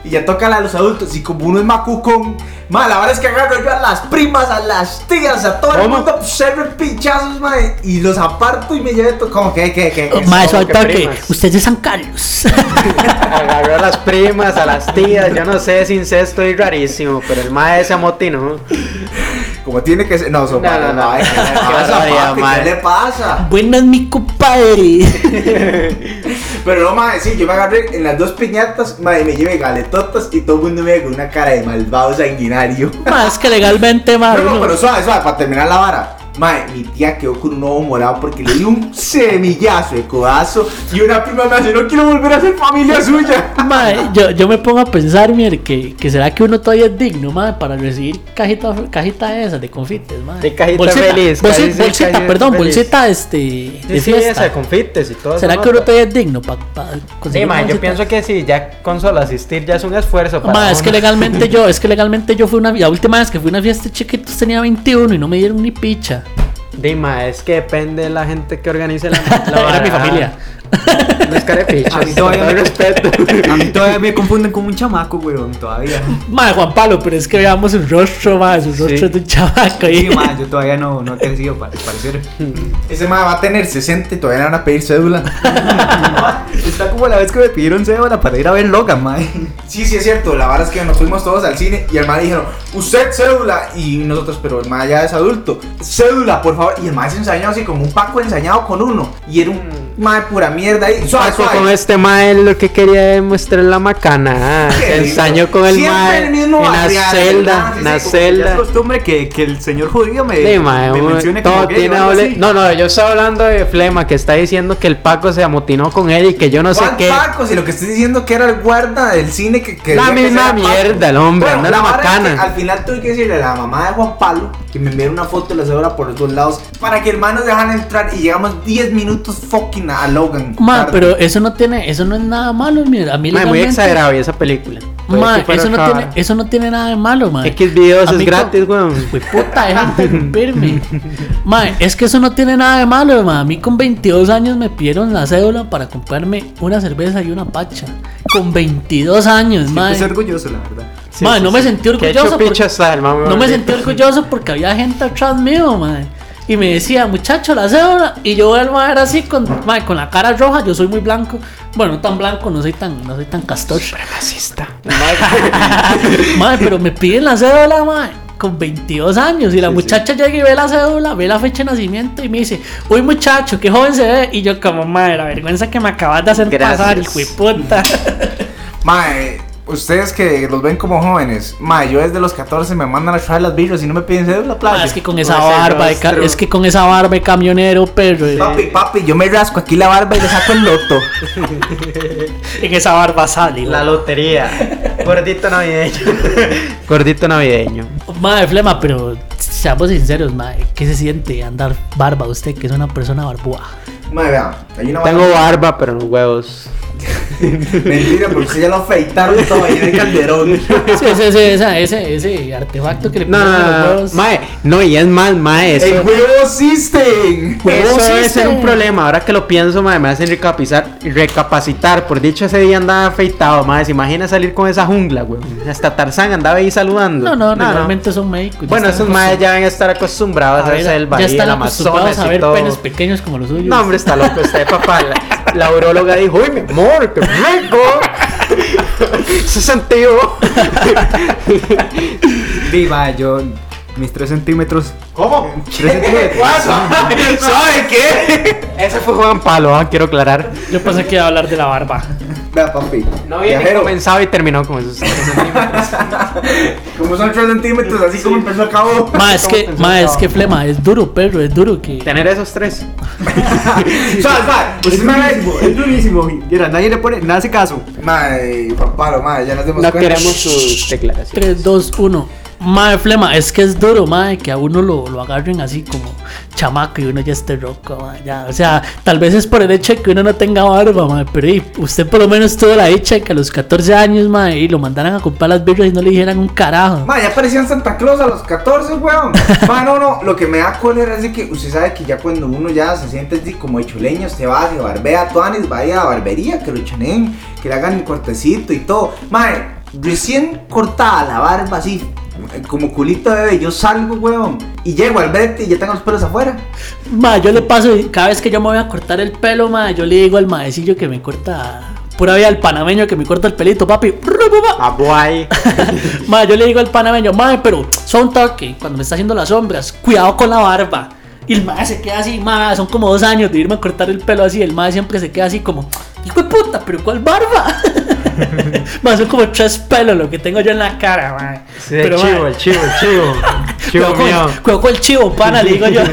[SPEAKER 1] Y ya toca a los adultos y como uno es macucón, madre, la verdad es que agarro yo a las primas, a las tías, a todo el
[SPEAKER 2] ¿Cómo?
[SPEAKER 1] mundo, pues, serve pinchazos, madre, y los aparto y me llevo todo, como que, que, que, que,
[SPEAKER 3] Ma, eso
[SPEAKER 2] como
[SPEAKER 3] al
[SPEAKER 2] que
[SPEAKER 3] toque.
[SPEAKER 2] primas.
[SPEAKER 3] Usted es de San Carlos.
[SPEAKER 2] Agarró a las primas, a las tías, yo no sé, es incesto y rarísimo, pero el mae se amotinó.
[SPEAKER 1] Como tiene que ser. No, son
[SPEAKER 2] No, no, no.
[SPEAKER 1] ¿qué le pasa.
[SPEAKER 3] Buenas, mi compadre.
[SPEAKER 1] Pero no, madre, sí, yo me agarré en las dos piñatas, madre, me llevé galetotas y todo el mundo me ve con una cara de malvado sanguinario.
[SPEAKER 3] Más que legalmente,
[SPEAKER 1] No,
[SPEAKER 3] madre.
[SPEAKER 1] no,
[SPEAKER 3] uno-
[SPEAKER 1] pero suave, suave, para terminar la vara. Madre, mi tía quedó con un ojo morado porque le di un semillazo de codazo y una prima me hace, no quiero volver a ser familia suya.
[SPEAKER 3] Mae, yo, yo me pongo a pensar, mire, que, que será que uno todavía es digno, mae, para recibir cajita, cajita de esas, de confites, mae.
[SPEAKER 2] De cajita
[SPEAKER 3] bolsita,
[SPEAKER 2] feliz, cajita
[SPEAKER 3] bolsita,
[SPEAKER 2] feliz.
[SPEAKER 3] perdón, bolsita este, de
[SPEAKER 2] Sí, sí, esa de confites y todo.
[SPEAKER 3] ¿Será que uno todavía es digno para
[SPEAKER 2] Sí,
[SPEAKER 3] conseguir
[SPEAKER 2] ma,
[SPEAKER 3] una
[SPEAKER 2] yo
[SPEAKER 3] bolsita?
[SPEAKER 2] pienso que sí, ya con solo asistir ya es un esfuerzo para
[SPEAKER 3] Ma, es que legalmente yo, es que legalmente yo fui una, la última vez que fui a una fiesta chiquitos tenía 21 y no me dieron ni picha.
[SPEAKER 2] Dima, es que depende de la gente que organice la, la
[SPEAKER 3] Era mi familia.
[SPEAKER 2] No es carepichos.
[SPEAKER 4] A mí todavía me-
[SPEAKER 2] respeto.
[SPEAKER 4] A mí todavía me confunden con un chamaco, weón, todavía.
[SPEAKER 3] Madre Juan Pablo, pero es que veamos su rostro, madre, su rostro
[SPEAKER 2] Sí.
[SPEAKER 3] de un chavaco ahí.
[SPEAKER 4] Sí, ma, yo todavía no, no he crecido para parecer.
[SPEAKER 1] Ese madre va a tener 60 y todavía le van a pedir cédula.
[SPEAKER 4] Está como la vez que me pidieron cédula para ir a ver Logan, ma.
[SPEAKER 1] Sí, sí, es cierto. La vara es que nos fuimos todos al cine y el madre dijeron, usted cédula. Y nosotros, pero el madre ya es adulto. Cédula, por favor. Y el madre se ensañó así como un paco ensañado con uno. Y era un madre pura mierda ahí. Suave,
[SPEAKER 2] Paco
[SPEAKER 1] suave.
[SPEAKER 2] con este mae lo que quería demostrar la macana. ah, Se ensañó con el
[SPEAKER 1] Siempre
[SPEAKER 2] mae
[SPEAKER 1] el
[SPEAKER 2] en
[SPEAKER 1] mismo
[SPEAKER 2] la celda, en la
[SPEAKER 4] Ya es
[SPEAKER 2] celda.
[SPEAKER 4] costumbre que, que el señor judío me,
[SPEAKER 2] Sí, mae,
[SPEAKER 4] me mencione
[SPEAKER 2] todo tiene doble-. No, no, yo estaba hablando de Flema que está diciendo que el Paco se amotinó con él y que yo no sé
[SPEAKER 1] ¿Cuál
[SPEAKER 2] qué.
[SPEAKER 1] Paco? Si lo que estoy diciendo que era el guarda del cine que que
[SPEAKER 2] La
[SPEAKER 1] que
[SPEAKER 2] misma
[SPEAKER 1] Paco.
[SPEAKER 2] mierda, el hombre, anda la
[SPEAKER 1] la vara es
[SPEAKER 2] macana.
[SPEAKER 1] al final tuve que decirle a la mamá de Juan Pablo que me enviara una foto de la cédula por los dos lados para que hermanos dejan entrar y llegamos 10 minutos fucking a Logan.
[SPEAKER 3] Ma, pero eso no tiene, eso no es nada malo, mira, a mí
[SPEAKER 2] Mae, muy exagerado esa película.
[SPEAKER 3] Ma, eso no, tiene, eso no tiene nada de malo, ma.
[SPEAKER 2] X videos
[SPEAKER 3] A
[SPEAKER 2] es gratis, weón.
[SPEAKER 3] Pues puta, deja de interrumpirme. Ma, es que eso no tiene nada de malo, ma. A mí con 22 años me pidieron la cédula para comprarme una cerveza y una pacha. Con 22 años, ma.
[SPEAKER 4] Estoy orgulloso, la verdad.
[SPEAKER 2] Sí,
[SPEAKER 3] Ma,
[SPEAKER 2] sí,
[SPEAKER 3] no me
[SPEAKER 2] sí.
[SPEAKER 3] sentí
[SPEAKER 2] Qué
[SPEAKER 3] orgulloso. porque-
[SPEAKER 2] el mamá,
[SPEAKER 3] No me sentí orgulloso porque había gente atrás mío, ma. Y me decía, muchacho, la cédula. Y yo el ma era así con, con la cara roja. Yo soy muy blanco. Bueno, no tan blanco, no soy tan, no soy tan castor. Madre, pero me piden la cédula, madre, con 22 años. Y la muchacha llega y ve la cédula, ve la fecha de nacimiento y me dice, uy muchacho, qué joven se ve. Y yo como, madre, la vergüenza que me acabas de hacer
[SPEAKER 2] Gracias.
[SPEAKER 3] pasar, hijo de puta.
[SPEAKER 1] Mae, ustedes que los ven como jóvenes, mae, yo desde los 14 me mandan a traer las birras y no me piden cédula,
[SPEAKER 3] Ma,
[SPEAKER 1] playa.
[SPEAKER 3] es que con esa barba, de ca- es que con esa barba de camionero, perro. eh,
[SPEAKER 1] Papi, papi, yo me rasco aquí la barba y le saco el loto.
[SPEAKER 3] En esa barba sale.
[SPEAKER 2] La
[SPEAKER 3] La
[SPEAKER 2] lotería. Gordito navideño. Gordito navideño.
[SPEAKER 3] Madre, flema, pero seamos sinceros, madre, ¿qué se siente andar barba usted, que es una persona barbúa?
[SPEAKER 1] Mae, vean, hay una
[SPEAKER 2] Tengo barba, pero los huevos.
[SPEAKER 1] Mentira, porque ya lo afeitaron todo ahí en el calderón.
[SPEAKER 3] Sí, ese, ese, esa- ese, ese artefacto que le ponen
[SPEAKER 2] no,
[SPEAKER 3] a los huevos.
[SPEAKER 2] Mae, no, y es más, mae, eso,
[SPEAKER 1] ¡El huevo system!
[SPEAKER 3] Huevo
[SPEAKER 2] eso debe ser un problema. Ahora que lo pienso, mae, me hacen recapitar, recapacitar. Por dicho, ese día andaba afeitado, mae. ¿Se imagina salir con esa jungla, güey? Hasta Tarzán andaba ahí saludando.
[SPEAKER 3] No, no, normalmente son médicos.
[SPEAKER 2] Bueno, esos maes ya deben estar acostumbrados a,
[SPEAKER 3] ver,
[SPEAKER 2] esa selva
[SPEAKER 3] ya están
[SPEAKER 2] el
[SPEAKER 3] acostumbrados
[SPEAKER 2] Amazonas
[SPEAKER 3] a ver penes pequeños como los suyos.
[SPEAKER 2] No, hombre, está loco usted, papá. La, urologa dijo, uy, mi amor, qué rico. Ese sentido.
[SPEAKER 4] Viva, yo. Mis 3 centímetros.
[SPEAKER 1] ¿Cómo?
[SPEAKER 4] Tres centímetros.
[SPEAKER 1] ¿Sabe qué?
[SPEAKER 2] Ese fue Juan Palo, ah, quiero aclarar.
[SPEAKER 3] Yo pensé que iba a hablar de la barba.
[SPEAKER 1] Vea, papi.
[SPEAKER 2] No había comenzado y terminó con esos tres centímetros.
[SPEAKER 1] Como son 3 centímetros, así como empezó a cabo.
[SPEAKER 3] Ma, es que, ma, es que flema, es duro, perro, es duro que.
[SPEAKER 2] Tener esos tres.
[SPEAKER 1] ¿Sabes, sabes? Usted
[SPEAKER 4] Es durísimo, es durísimo. Mira, nadie le pone, nadie hace caso.
[SPEAKER 1] Madre, papá, madre, ya nos dimos
[SPEAKER 2] No
[SPEAKER 1] cuenta.
[SPEAKER 2] queremos sus declaraciones.
[SPEAKER 3] 3, 2, 1. Madre flema, es que es duro, madre, que a uno lo, lo agarren así como chamaco y uno ya esté roco, madre, ya. O sea, tal vez es por el hecho de que uno no tenga barba, madre, pero y, usted por lo menos tuvo la dicha de que a los 14 años, madre, y lo mandaran a comprar las birras y no le dijeran un carajo.
[SPEAKER 1] Ma, ya parecían Santa Claus a los 14, weón. Ma, no, no, lo que me da cólera es de que usted sabe que ya cuando uno ya se siente así como hechuleño, usted va, se barbea, tuanis, vaya a la barbería, que lo chaneen, que le hagan el cortecito y todo. Ma, recién cortada la barba así, como culito de bebé, yo salgo, weón, y llego al brete y ya tengo los pelos afuera.
[SPEAKER 3] Ma, yo le paso, cada vez que yo me voy a cortar el pelo, ma, yo le digo al maecillo que me corta Pura vida el panameño que me corta el pelito, papi.
[SPEAKER 2] A guay.
[SPEAKER 3] Ma, yo le digo al panameño, ma, pero son toque, cuando me está haciendo las sombras, cuidado con la barba. Y el ma se queda así, ma, son como dos años de irme a cortar el pelo así. El ma siempre se queda así como, hijo de puta, pero ¿cuál barba? ma, son como tres pelos lo que tengo yo en la cara, ma.
[SPEAKER 2] Sí, el chivo, el chivo, el chivo. Chivo
[SPEAKER 3] Cuidado con,
[SPEAKER 2] mío.
[SPEAKER 3] cuidado con el chivo, pana, le digo yo.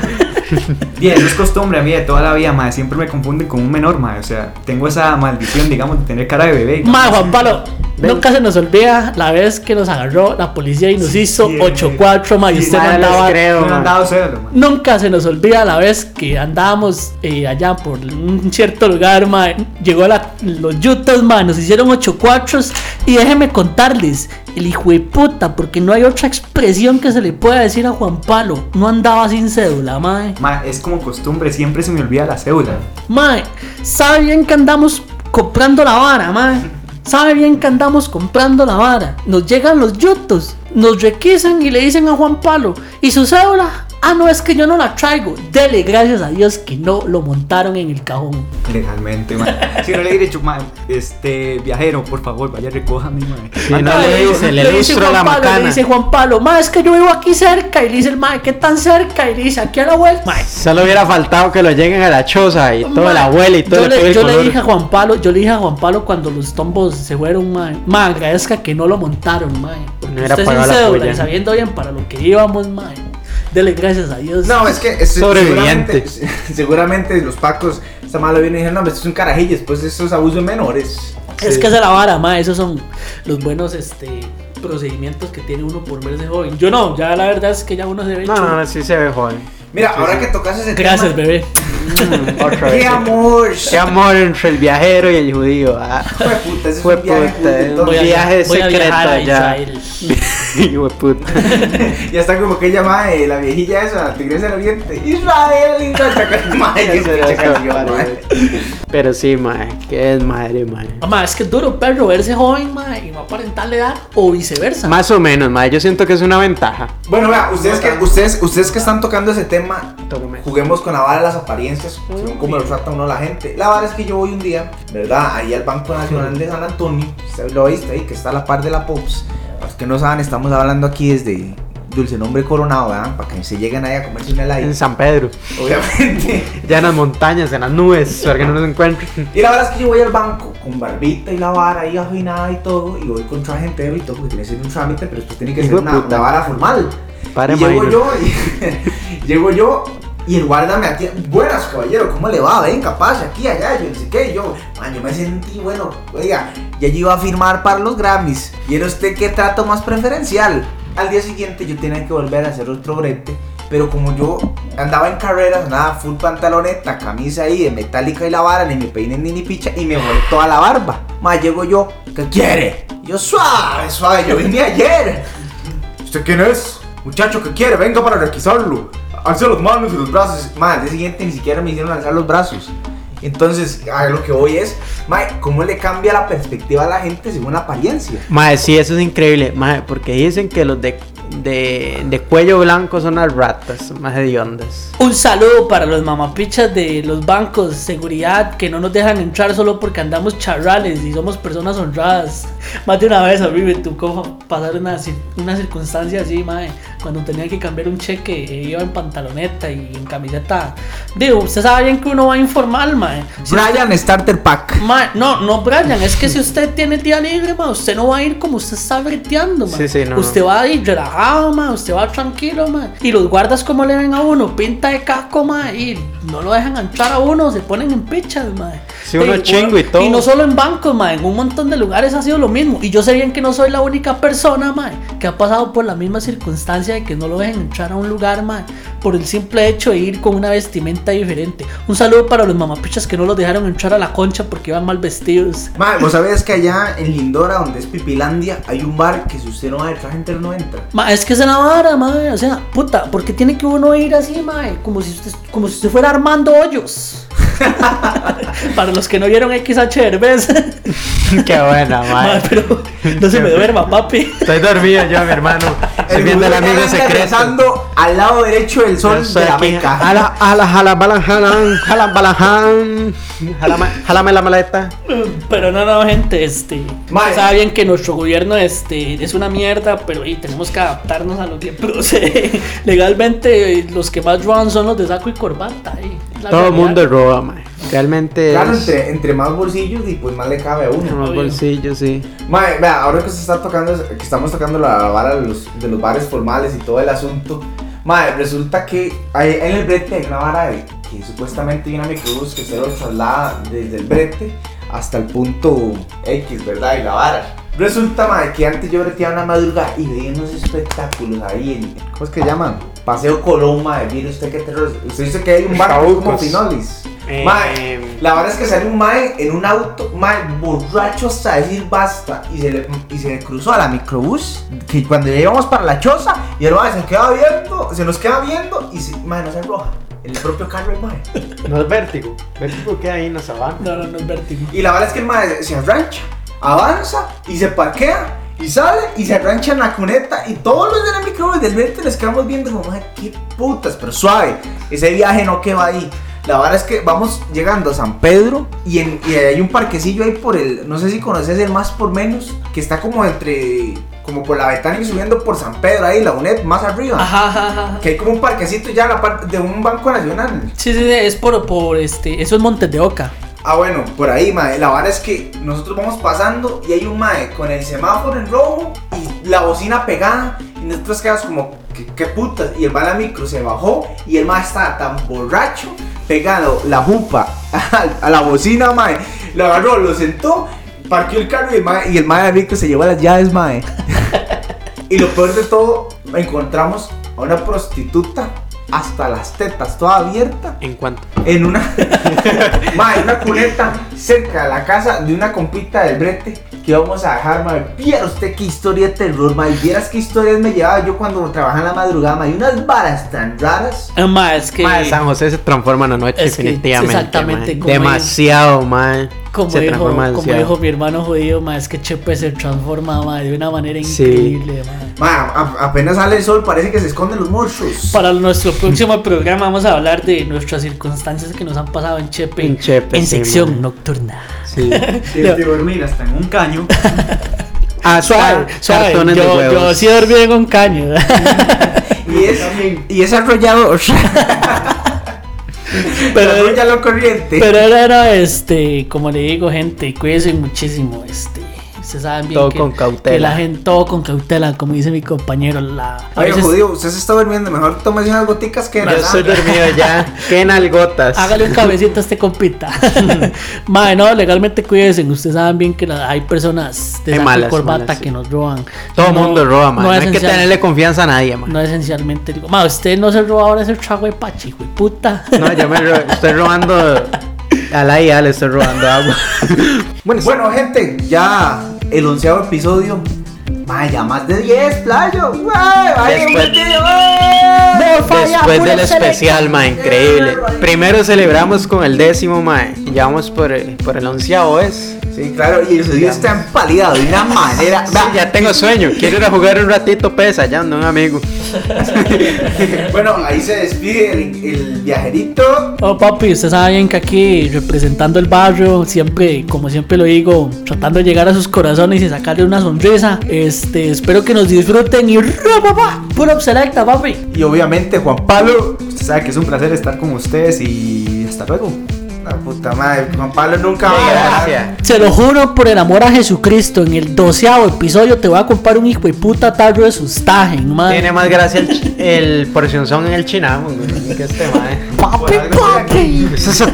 [SPEAKER 4] Y eso es costumbre a mí de toda la vida, madre. Siempre me confunden con un menor, madre. O sea, tengo esa maldición, digamos, de tener cara de bebé.
[SPEAKER 3] Ma, Juan Pablo, nunca se nos olvida la vez que nos agarró la policía y nos hizo
[SPEAKER 4] Sí,
[SPEAKER 3] 8-4, ma, y usted no
[SPEAKER 2] ma, les
[SPEAKER 3] andaba.
[SPEAKER 2] creo.
[SPEAKER 4] No cero, madre.
[SPEAKER 3] Nunca se nos olvida la vez que andábamos eh, allá por un cierto lugar, ma, llegó la- los yutos, ma, nos hicieron 8 cuatros y déjenme contarles, el hijo de puta, porque no hay otra expresión que se le pueda decir a Juan Palo, no andaba sin cédula, ma.
[SPEAKER 4] Ma, es como costumbre, siempre se me olvida la cédula.
[SPEAKER 3] Ma, sabe bien que andamos comprando la vara, ma. Sabe bien que andamos comprando la vara. Nos llegan los yutos, nos requisan y le dicen a Juan Palo, ¿y su cédula? Ah, no, es que yo no la traigo. Dele gracias a Dios que no lo montaron en el cajón.
[SPEAKER 4] Legalmente, ma. Si no le hubiera dicho, ma, este viajero, por favor, vaya, recójame, ma.
[SPEAKER 2] Sí, no
[SPEAKER 3] Ah,
[SPEAKER 2] le dice, le
[SPEAKER 3] dice
[SPEAKER 2] lustro
[SPEAKER 3] Juan
[SPEAKER 2] la
[SPEAKER 3] Pablo,
[SPEAKER 2] macana.
[SPEAKER 3] Le dice Juan Pablo, ma, es que yo vivo aquí cerca. Y le dice el ma, ¿qué tan cerca? Y le dice, aquí a la vuelta. Ma,
[SPEAKER 2] Solo hubiera faltado que lo lleguen a la choza y toda la abuela y todo
[SPEAKER 3] yo
[SPEAKER 2] el
[SPEAKER 3] le,
[SPEAKER 2] y
[SPEAKER 3] yo le
[SPEAKER 2] color.
[SPEAKER 3] dije a Juan Pablo, yo le dije a Juan Pablo cuando los tombos se fueron, ma, ma, agradezca que no lo montaron, ma. Porque
[SPEAKER 2] No
[SPEAKER 3] usted sin
[SPEAKER 2] pagado la
[SPEAKER 3] cédula
[SPEAKER 2] polla.
[SPEAKER 3] y sabiendo bien para lo que íbamos, ma. Dele gracias a Dios.
[SPEAKER 1] No, es que es-
[SPEAKER 2] Sobreviviente.
[SPEAKER 1] Seguramente, seguramente los pacos, esta mala viene y dijeron, no, esto es un carajillo, después esto es abuso de menores.
[SPEAKER 3] es que esa es la vara, ma. Esos son los buenos, este procedimientos que tiene uno por verse joven. Yo no, ya la verdad es que ya uno se ve
[SPEAKER 2] No,
[SPEAKER 3] chulo.
[SPEAKER 2] no, no, sí se ve joven.
[SPEAKER 1] Mira, ahora que tocas ese
[SPEAKER 3] Gracias,
[SPEAKER 1] tema.
[SPEAKER 3] bebé.
[SPEAKER 2] Mm, otra
[SPEAKER 1] ¡Qué
[SPEAKER 2] vez.
[SPEAKER 1] amor!
[SPEAKER 2] Qué amor entre el viajero y el judío. Ah.
[SPEAKER 1] Fue puta, ese es
[SPEAKER 2] Fue
[SPEAKER 1] un viaje
[SPEAKER 2] puta, un viaje
[SPEAKER 3] a
[SPEAKER 2] secreto allá.
[SPEAKER 3] Israel.
[SPEAKER 2] Hijo de puta.
[SPEAKER 1] Ya está como que llama eh, la viejilla esa, la tigresa del oriente. Israel. Mae, mae.
[SPEAKER 2] Pero sí, mae, que es madre, mae.
[SPEAKER 3] Ma, es que es duro, perro, verse joven, ma, y no aparentar la edad, o viceversa.
[SPEAKER 2] Más o menos, mae, yo siento que es una ventaja.
[SPEAKER 1] Bueno, vea, ustedes que, ustedes, ustedes que están tocando ese tema, juguemos con la vara de las apariencias, según cómo lo trata uno la gente. La vara es que yo voy un día, ¿verdad? Ahí al Banco Nacional de San Antonio, usted lo viste ahí, que está a la par de la Pops. Los que no saben, estamos hablando aquí desde Dulce Nombre Coronado, ¿verdad? Para que se lleguen ahí a comerse un helado.
[SPEAKER 2] En San Pedro,
[SPEAKER 1] Obviamente.
[SPEAKER 2] ya en las montañas, en las nubes, para que no nos encuentren.
[SPEAKER 1] Y la verdad es que yo voy al banco con barbita y la vara ahí afinada y todo, y voy con traje entero y todo, porque tiene que ser un trámite, pero después tiene que ser una, una vara formal.
[SPEAKER 2] Padre
[SPEAKER 1] y llego yo, y, llego yo, y el guarda me atiende, buenas caballero, ¿cómo le va? Venga, pase aquí, allá, yo no sé qué, yo, man, yo me sentí, bueno, oiga, ya yo iba a firmar para los Grammys, y era usted qué trato más preferencial. Al día siguiente yo tenía que volver a hacer otro brete, pero como yo andaba en carreras, nada, full pantaloneta, camisa ahí de metálica y la vara, ni me peiné ni ni picha, y me volé toda la barba. Más llego yo, ¿qué quiere? Yo, suave, suave, yo vine ayer. ¿Usted quién es? Muchacho, ¿qué quiere? Venga para requisarlo. Alce las manos y los brazos. Más, al día siguiente ni siquiera me hicieron alzar los brazos. Entonces, a lo que voy es, mae, ¿cómo le cambia la perspectiva a la gente según la apariencia?
[SPEAKER 2] Mae, sí, eso es increíble, mae, porque dicen que los de, de, de cuello blanco son las ratas, más hediondas.
[SPEAKER 3] Un saludo para los mamapichas de los bancos de seguridad que no nos dejan entrar solo porque andamos charrales y somos personas honradas. Más de una vez a mí me tocó pasar una, una circunstancia así, mae. Cuando tenía que cambiar un cheque, iba en pantaloneta y en camiseta. Digo, usted sabe bien que uno va informal, mae. Si
[SPEAKER 1] Brian Starter Pack.
[SPEAKER 3] Ma, no, no, Brian, es que si usted tiene día libre, ma, usted no va a ir como usted está breteando, ma.
[SPEAKER 2] Sí, sí, no,
[SPEAKER 3] Usted va a ir relajado, ma, usted va tranquilo, ma. Y los guardas como le ven a uno, pinta de caco, ma, y no lo dejan entrar a uno, se ponen en pichas, ma.
[SPEAKER 2] Sí, uno
[SPEAKER 3] Y-
[SPEAKER 2] chingo y todo.
[SPEAKER 3] Y no solo en bancos, ma, en un montón de lugares ha sido lo mismo. Y yo sé bien que no soy la única persona, ma, que ha pasado por la misma circunstancia de que no lo dejen entrar a un lugar, ma, por el simple hecho de ir con una vestimenta diferente. Un saludo para los mamapichas que no los dejaron entrar a la concha porque iban mal vestidos.
[SPEAKER 1] Mae, vos sabés que allá en Lindora, donde es Pipilandia, hay un bar que si usted no va de traje entero no entra.
[SPEAKER 3] Ma, es que es la vara, ma, o sea, puta, ¿por qué tiene que uno ir así, ma? Como si usted, como si usted fuera Armando Hoyos. Para los que no vieron XH Derbez.
[SPEAKER 2] Qué buena,
[SPEAKER 3] mae. pero no se me duerma, papi.
[SPEAKER 2] Estoy dormido yo, mi hermano. Estoy viendo el amigo secreto.
[SPEAKER 1] al lado derecho del sol de la meca.
[SPEAKER 2] Jala, jala, jala, balan, jalan, jalan, balan, jalan. Jálame, jálame la maleta.
[SPEAKER 3] Pero no, no, gente, este.
[SPEAKER 1] Mae.
[SPEAKER 3] Sabe bien que nuestro gobierno este, es una mierda, pero y tenemos que adaptarnos a lo que procede. Legalmente, los que más roban son los de saco y corbata.
[SPEAKER 2] Todo el mundo roba, mae. Realmente
[SPEAKER 1] Claro,
[SPEAKER 2] es
[SPEAKER 1] entre, entre más bolsillos y pues más le cabe a uno.
[SPEAKER 2] en los
[SPEAKER 3] Obvio.
[SPEAKER 2] bolsillos, sí.
[SPEAKER 1] Mae, vea, ahora que se está tocando, que estamos tocando la vara de los, de los bares formales y todo el asunto, mae, resulta que hay, en el brete hay una vara de, que supuestamente hay una microbús que se lo traslada desde el brete hasta el punto X, ¿verdad? Y la vara. Resulta, mae, que antes yo breteaba una madrugada y veía unos espectáculos ahí en, ¿cómo es que llaman? Paseo Colón, mae, mire usted qué terror. Usted dice que hay un bar que es como. Finolis.
[SPEAKER 2] Eh,
[SPEAKER 1] Mae, la verdad es que sale un mae en un auto, mae, borracho hasta decir basta. Y se le, y se le cruzó a la microbús. Que cuando ya íbamos para la choza, y el mae se queda viendo, se nos queda viendo y se, mae, no se arroja. En el propio carro el mae.
[SPEAKER 2] No es vértigo. Vértigo queda ahí en la sabana.
[SPEAKER 3] No, no, no es vértigo.
[SPEAKER 1] Y la verdad es que el mae se arrancha, avanza y se parquea. Y sale y se arrancha en la cuneta y todos los de la microbús del verte les quedamos viendo como, "Mae, qué putas, pero suave. Ese viaje no queda ahí. La verdad es que vamos llegando a San Pedro y, en, y hay un parquecillo ahí por el, no sé si conoces el más por menos, que está como entre, como por la Betania y subiendo por San Pedro ahí, la UNED más arriba.
[SPEAKER 3] Ajá, ajá, ajá.
[SPEAKER 1] Que hay como un parquecito ya la parte de un banco nacional.
[SPEAKER 3] Sí, sí, sí, es por, por este. Eso es Montes de Oca.
[SPEAKER 1] Ah, bueno, por ahí, mae. La verdad es que nosotros vamos pasando y hay un mae con el semáforo en rojo y la bocina pegada. Y nosotros quedamos como, ¿qué, qué putas? Y el mae de la micro se bajó y el mae estaba tan borracho, pegado la jupa a, a la bocina, mae. Lo agarró, lo sentó, parqueó el carro y el mae, y el mae micro se llevó las llaves, mae. y lo peor de todo, encontramos a una prostituta hasta las tetas, toda abierta
[SPEAKER 2] ¿En cuánto?
[SPEAKER 1] en una ma, en una cuneta cerca de la casa de una compita del brete que vamos a dejar, ma. Viera usted qué historia de terror, ma. y Vieras qué historias me llevaba yo cuando trabajaba en la madrugada, ma. Hay unas varas tan raras.
[SPEAKER 3] Ah, ma, es que.
[SPEAKER 2] Mae, San José se transforma en la noche,
[SPEAKER 3] Es que
[SPEAKER 2] definitivamente.
[SPEAKER 3] exactamente como
[SPEAKER 2] Demasiado, mae.
[SPEAKER 3] Como
[SPEAKER 2] se
[SPEAKER 3] dijo, como
[SPEAKER 2] demasiado.
[SPEAKER 3] dijo mi hermano judío, ma, es que Chepe se transforma ma, de una manera
[SPEAKER 2] Sí.
[SPEAKER 3] increíble. ma.
[SPEAKER 1] Ma, a- apenas sale el sol, parece que se esconden los monstruos.
[SPEAKER 3] Para nuestro próximo programa vamos a hablar de nuestras circunstancias que nos han pasado en Chepe.
[SPEAKER 2] En Chepe, sí,
[SPEAKER 3] sección nocturna.
[SPEAKER 2] Sí.
[SPEAKER 4] Que dormir hasta en un caño.
[SPEAKER 2] Hasta
[SPEAKER 3] Suave, suave.
[SPEAKER 2] cartones de
[SPEAKER 3] Yo,
[SPEAKER 2] huevos.
[SPEAKER 3] yo sí dormí en un caño.
[SPEAKER 1] Y es, y es arrollador.
[SPEAKER 3] Pero-
[SPEAKER 1] Pero ya lo corriente.
[SPEAKER 3] Pero era, era, este, como le digo, gente, cuídense muchísimo, este. Ustedes saben bien
[SPEAKER 2] Todo
[SPEAKER 3] que,
[SPEAKER 2] con cautela.
[SPEAKER 3] que la gente, todo con cautela, como dice mi compañero. La, a veces-
[SPEAKER 1] judío, usted se está durmiendo. Mejor tómese unas goticas que
[SPEAKER 2] Yo estoy dormido ya. Qué nalgotas.
[SPEAKER 3] Hágale un cabecito a este compita. Madre, no, legalmente cuídense. Ustedes saben bien que la- hay personas de
[SPEAKER 2] malas,
[SPEAKER 3] corbata
[SPEAKER 2] malas, sí.
[SPEAKER 3] que nos roban.
[SPEAKER 2] Todo el
[SPEAKER 3] No-
[SPEAKER 2] mundo roba, man. No, hay que tenerle confianza a nadie, man.
[SPEAKER 3] No esencialmente digo, ma, usted no se roba ahora ese trago de pachi, de puta.
[SPEAKER 2] No, yo me ro- estoy robando. A la IA le estoy robando agua. bueno,
[SPEAKER 1] Bueno, gente, ya el onceavo episodio. Vaya, más de 10, playo.
[SPEAKER 2] Después-. Después del especial, ma, increíble. Primero celebramos con el décimo, ma. y Ya vamos por el, por el onceavo, ¿es?
[SPEAKER 1] Sí, claro, y el video está empalidado de una manera.
[SPEAKER 2] Sí, ya tengo sueño. Quiero ir a jugar un ratito pesa, ya un amigo.
[SPEAKER 1] Bueno, ahí se despide el, el viajerito.
[SPEAKER 3] Oh, papi, ustedes saben que aquí representando el barrio, siempre, como siempre lo digo, tratando de llegar a sus corazones y sacarle una sonrisa. Este, espero que nos disfruten y ¡ra, papá! Puro selecta, papi.
[SPEAKER 1] Y obviamente Juan Pablo.
[SPEAKER 4] Usted sabe que es un placer estar con ustedes y hasta luego.
[SPEAKER 1] La puta madre, Juan Pablo nunca va a ganar.
[SPEAKER 3] Se lo juro por el amor a Jesucristo, en el doceavo episodio te voy a comprar un hijo de puta tarro de sustagen, man.
[SPEAKER 2] Tiene más gracia el, el porcionzón en el chinamo, güey, que este, ma.
[SPEAKER 3] Papi, papi.
[SPEAKER 2] Es.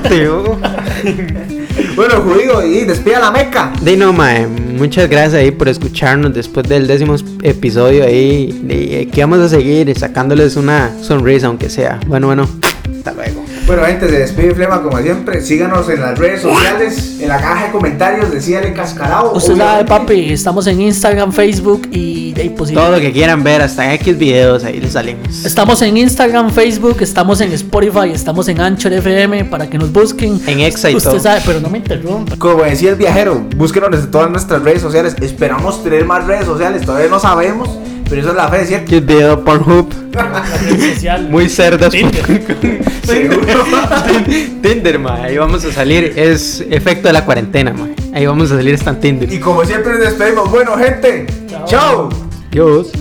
[SPEAKER 1] Bueno, judío, y despida la meca.
[SPEAKER 2] Dino, mae, muchas gracias ahí por escucharnos después del décimo episodio ahí. De, que vamos a seguir sacándoles una sonrisa, aunque sea. Bueno, bueno, hasta luego.
[SPEAKER 1] Bueno, gente, se despide Flema como siempre. Síganos en las redes sociales. en la caja de comentarios, decíale cascarado.
[SPEAKER 3] Usted sabe, papi, estamos en Instagram, Facebook y de ahí posible.
[SPEAKER 2] Todo lo que quieran ver, hasta en X videos, ahí les salimos.
[SPEAKER 3] Estamos en Instagram, Facebook, estamos en Spotify, estamos en Anchor FM para que nos busquen.
[SPEAKER 2] En Exa y
[SPEAKER 3] Usted
[SPEAKER 2] todo.
[SPEAKER 3] sabe, pero no me interrumpa.
[SPEAKER 1] Como decía el viajero, búsquenos en todas nuestras redes sociales. Esperamos tener más redes sociales, todavía no sabemos, pero eso es la fe, ¿cierto?
[SPEAKER 2] X video Pornhub.
[SPEAKER 3] Social.
[SPEAKER 2] Muy cerdas.
[SPEAKER 3] Tinder.
[SPEAKER 1] Seguro.
[SPEAKER 2] Tinder, ma. Ahí vamos a salir. Es efecto de la cuarentena, ma. Ahí vamos a salir está en Tinder.
[SPEAKER 1] y como siempre nos despedimos, bueno gente,
[SPEAKER 3] Chao.
[SPEAKER 1] chao.
[SPEAKER 2] Dios.